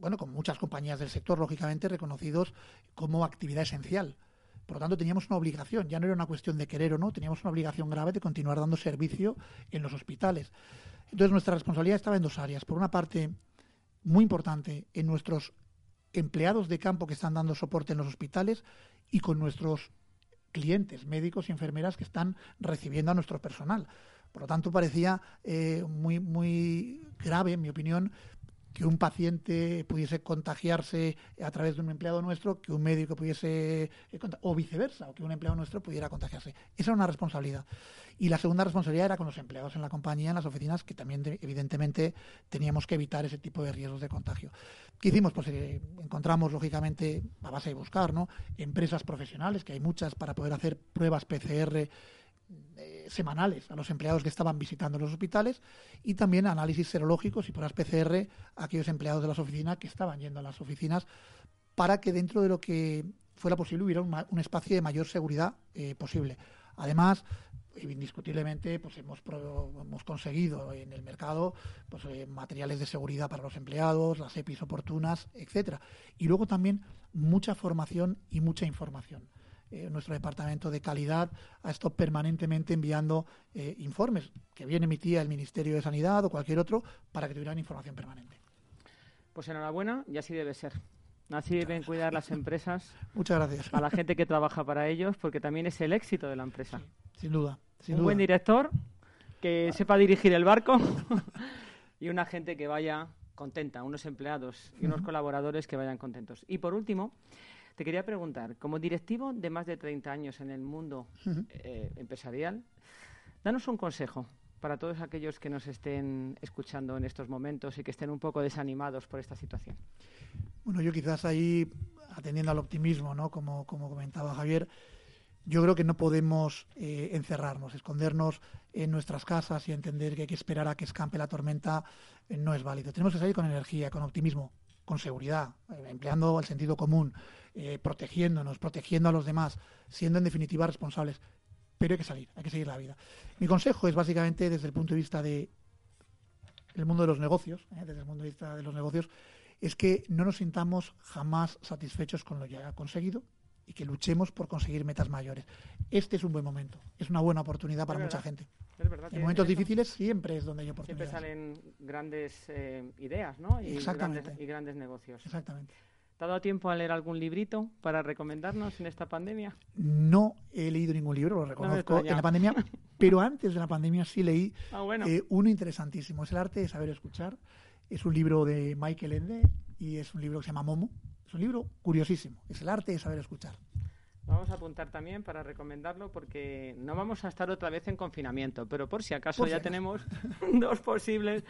bueno, con muchas compañías del sector, lógicamente, reconocidos como actividad esencial. Por lo tanto, teníamos una obligación, ya no era una cuestión de querer o no, teníamos una obligación grave de continuar dando servicio en los hospitales. Entonces, nuestra responsabilidad estaba en dos áreas. Por una parte, muy importante, en nuestros empleados de campo que están dando soporte en los hospitales y con nuestros clientes, médicos y enfermeras que están recibiendo a nuestro personal. Por lo tanto, parecía eh, muy, muy grave, en mi opinión, que un paciente pudiese contagiarse a través de un empleado nuestro, que un médico pudiese, eh, o viceversa, o que un empleado nuestro pudiera contagiarse. Esa era una responsabilidad. Y la segunda responsabilidad era con los empleados en la compañía, en las oficinas, que también evidentemente teníamos que evitar ese tipo de riesgos de contagio. ¿Qué hicimos? Pues eh, encontramos, lógicamente, a base de buscar, ¿no? Empresas profesionales, que hay muchas, para poder hacer pruebas PCR eh, semanales a los empleados que estaban visitando los hospitales y también análisis serológicos y pruebas PCR a aquellos empleados de las oficinas que estaban yendo a las oficinas para que dentro de lo que fuera posible hubiera un, espacio de mayor seguridad eh, posible. Además, indiscutiblemente pues hemos, hemos conseguido en el mercado pues, eh, materiales de seguridad para los empleados, las EPIs oportunas, etcétera. Y luego también mucha formación y mucha información. Eh, nuestro departamento de calidad ha estado permanentemente enviando eh, informes que bien emitía el Ministerio de Sanidad o cualquier otro para que tuvieran información permanente. Pues enhorabuena y así debe ser. Así deben cuidar las empresas. [laughs] Muchas gracias. A la gente que trabaja para ellos, porque también es el éxito de la empresa. sin duda. Un buen director que sepa dirigir el barco [laughs] y una gente que vaya contenta, unos empleados y unos colaboradores que vayan contentos. Y por último, te quería preguntar, como directivo de más de 30 años en el mundo eh, empresarial, danos un consejo para todos aquellos que nos estén escuchando en estos momentos y que estén un poco desanimados por esta situación. Bueno, yo quizás ahí, atendiendo al optimismo, ¿no? como, como comentaba Javier, yo creo que no podemos eh, encerrarnos, escondernos en nuestras casas y entender que hay que esperar a que escampe la tormenta eh, no es válido. Tenemos que salir con energía, con optimismo, con seguridad, empleando el sentido común, eh, protegiéndonos, protegiendo a los demás, siendo en definitiva responsables. Pero hay que salir, hay que seguir la vida. Mi consejo es básicamente desde el punto de vista de el mundo de los negocios, eh, desde el punto de vista de los negocios, es que no nos sintamos jamás satisfechos con lo ya conseguido y que luchemos por conseguir metas mayores. Este es un buen momento, es una buena oportunidad para mucha gente. En momentos difíciles siempre es donde hay oportunidades. Siempre salen grandes eh, ideas, ¿no? Y Grandes, y grandes negocios. Exactamente. ¿Te ha dado tiempo a leer algún librito para recomendarnos en esta pandemia? No he leído ningún libro, lo reconozco, en la pandemia, [laughs] pero antes de la pandemia sí leí ah, eh, uno interesantísimo. Es El arte de saber escuchar. Es un libro de Michael Ende y es un libro que se llama Momo. Es un libro curiosísimo. Es el arte de saber escuchar. Vamos a apuntar también para recomendarlo porque no vamos a estar otra vez en confinamiento, pero por si acaso ya tenemos [laughs] dos posibles.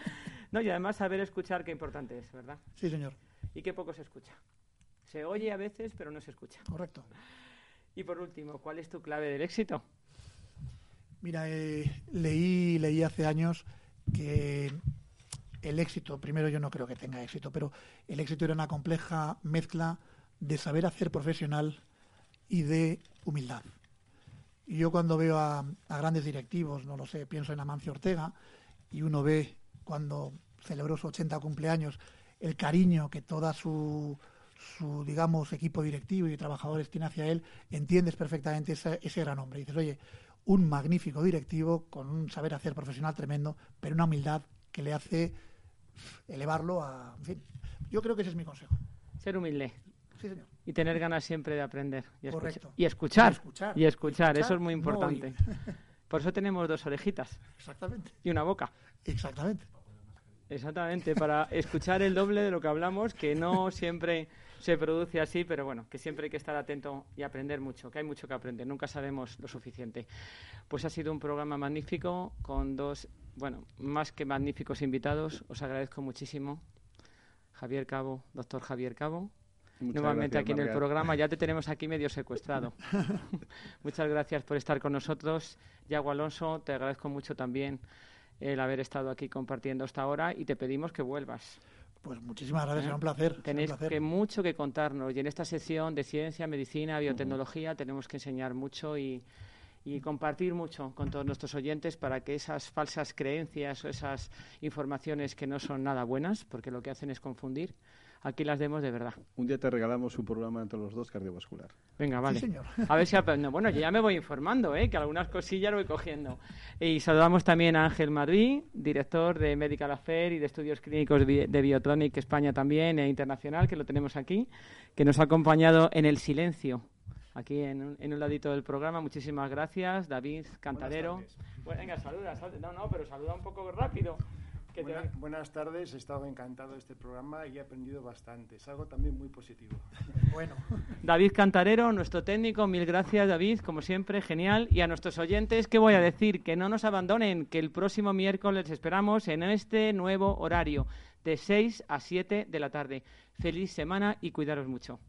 No, y además saber escuchar qué importante es, ¿verdad? Sí, señor. Y qué poco se escucha. Se oye a veces, pero no se escucha. Correcto. Y por último, ¿cuál es tu clave del éxito? Mira, eh, leí, leí hace años que el éxito, primero yo no creo que tenga éxito, pero el éxito era una compleja mezcla de saber hacer profesional y de humildad. Y yo cuando veo a, grandes directivos, no lo sé, pienso en Amancio Ortega, y uno ve cuando celebró su 80 cumpleaños el cariño que toda su, su, digamos, equipo directivo y trabajadores tiene hacia él, entiendes perfectamente ese, ese gran hombre. Dices, oye, un magnífico directivo con un saber hacer profesional tremendo, pero una humildad que le hace elevarlo a... En fin, yo creo que ese es mi consejo. Ser humilde. Sí, señor. Y tener ganas siempre de aprender. Y, Correcto. y, escuchar, y escuchar. eso es muy importante. Por eso tenemos dos orejitas. Exactamente. Y una boca. Exactamente. Exactamente, para escuchar el doble de lo que hablamos, que no siempre se produce así, pero bueno, que siempre hay que estar atento y aprender mucho, que hay mucho que aprender, nunca sabemos lo suficiente. Pues ha sido un programa magnífico con dos, bueno, más que magníficos invitados. Os agradezco muchísimo. Javier Cabo, doctor Javier Cabo. Nuevamente aquí en el programa. Ya te tenemos aquí medio secuestrado. [laughs] Muchas gracias por estar con nosotros. Yago Alonso, te agradezco mucho también el haber estado aquí compartiendo esta hora y te pedimos que vuelvas. Pues muchísimas gracias, será un placer. Tenéis Que mucho que contarnos y en esta sección de ciencia, medicina, biotecnología tenemos que enseñar mucho y, y compartir mucho con todos nuestros oyentes para que esas falsas creencias o esas informaciones que no son nada buenas, porque lo que hacen es confundir, aquí las demos de verdad. Un día te regalamos un programa entre los dos cardiovascular. Venga, vale. Sí, señor. A ver si aprendo. Bueno, yo ya me voy informando, ¿eh? que algunas cosillas lo voy cogiendo. Y saludamos también a Ángel Madrid, director de Medical Affairs y de Estudios Clínicos de Biotronic España también e internacional, que lo tenemos aquí, que nos ha acompañado en el silencio aquí en un, en un ladito del programa. Muchísimas gracias, David Cantadero. Bueno, venga, saluda, saluda. No, no, pero saluda un poco rápido buenas tardes, he estado encantado de este programa y he aprendido bastante. Es algo también muy positivo. [laughs] Bueno. David Cantarero, nuestro técnico, mil gracias David, como siempre, genial. Y a nuestros oyentes, ¿qué voy a decir? Que no nos abandonen, que el próximo miércoles esperamos en este nuevo horario, de 6 a 7 de la tarde. Feliz semana y cuidaros mucho.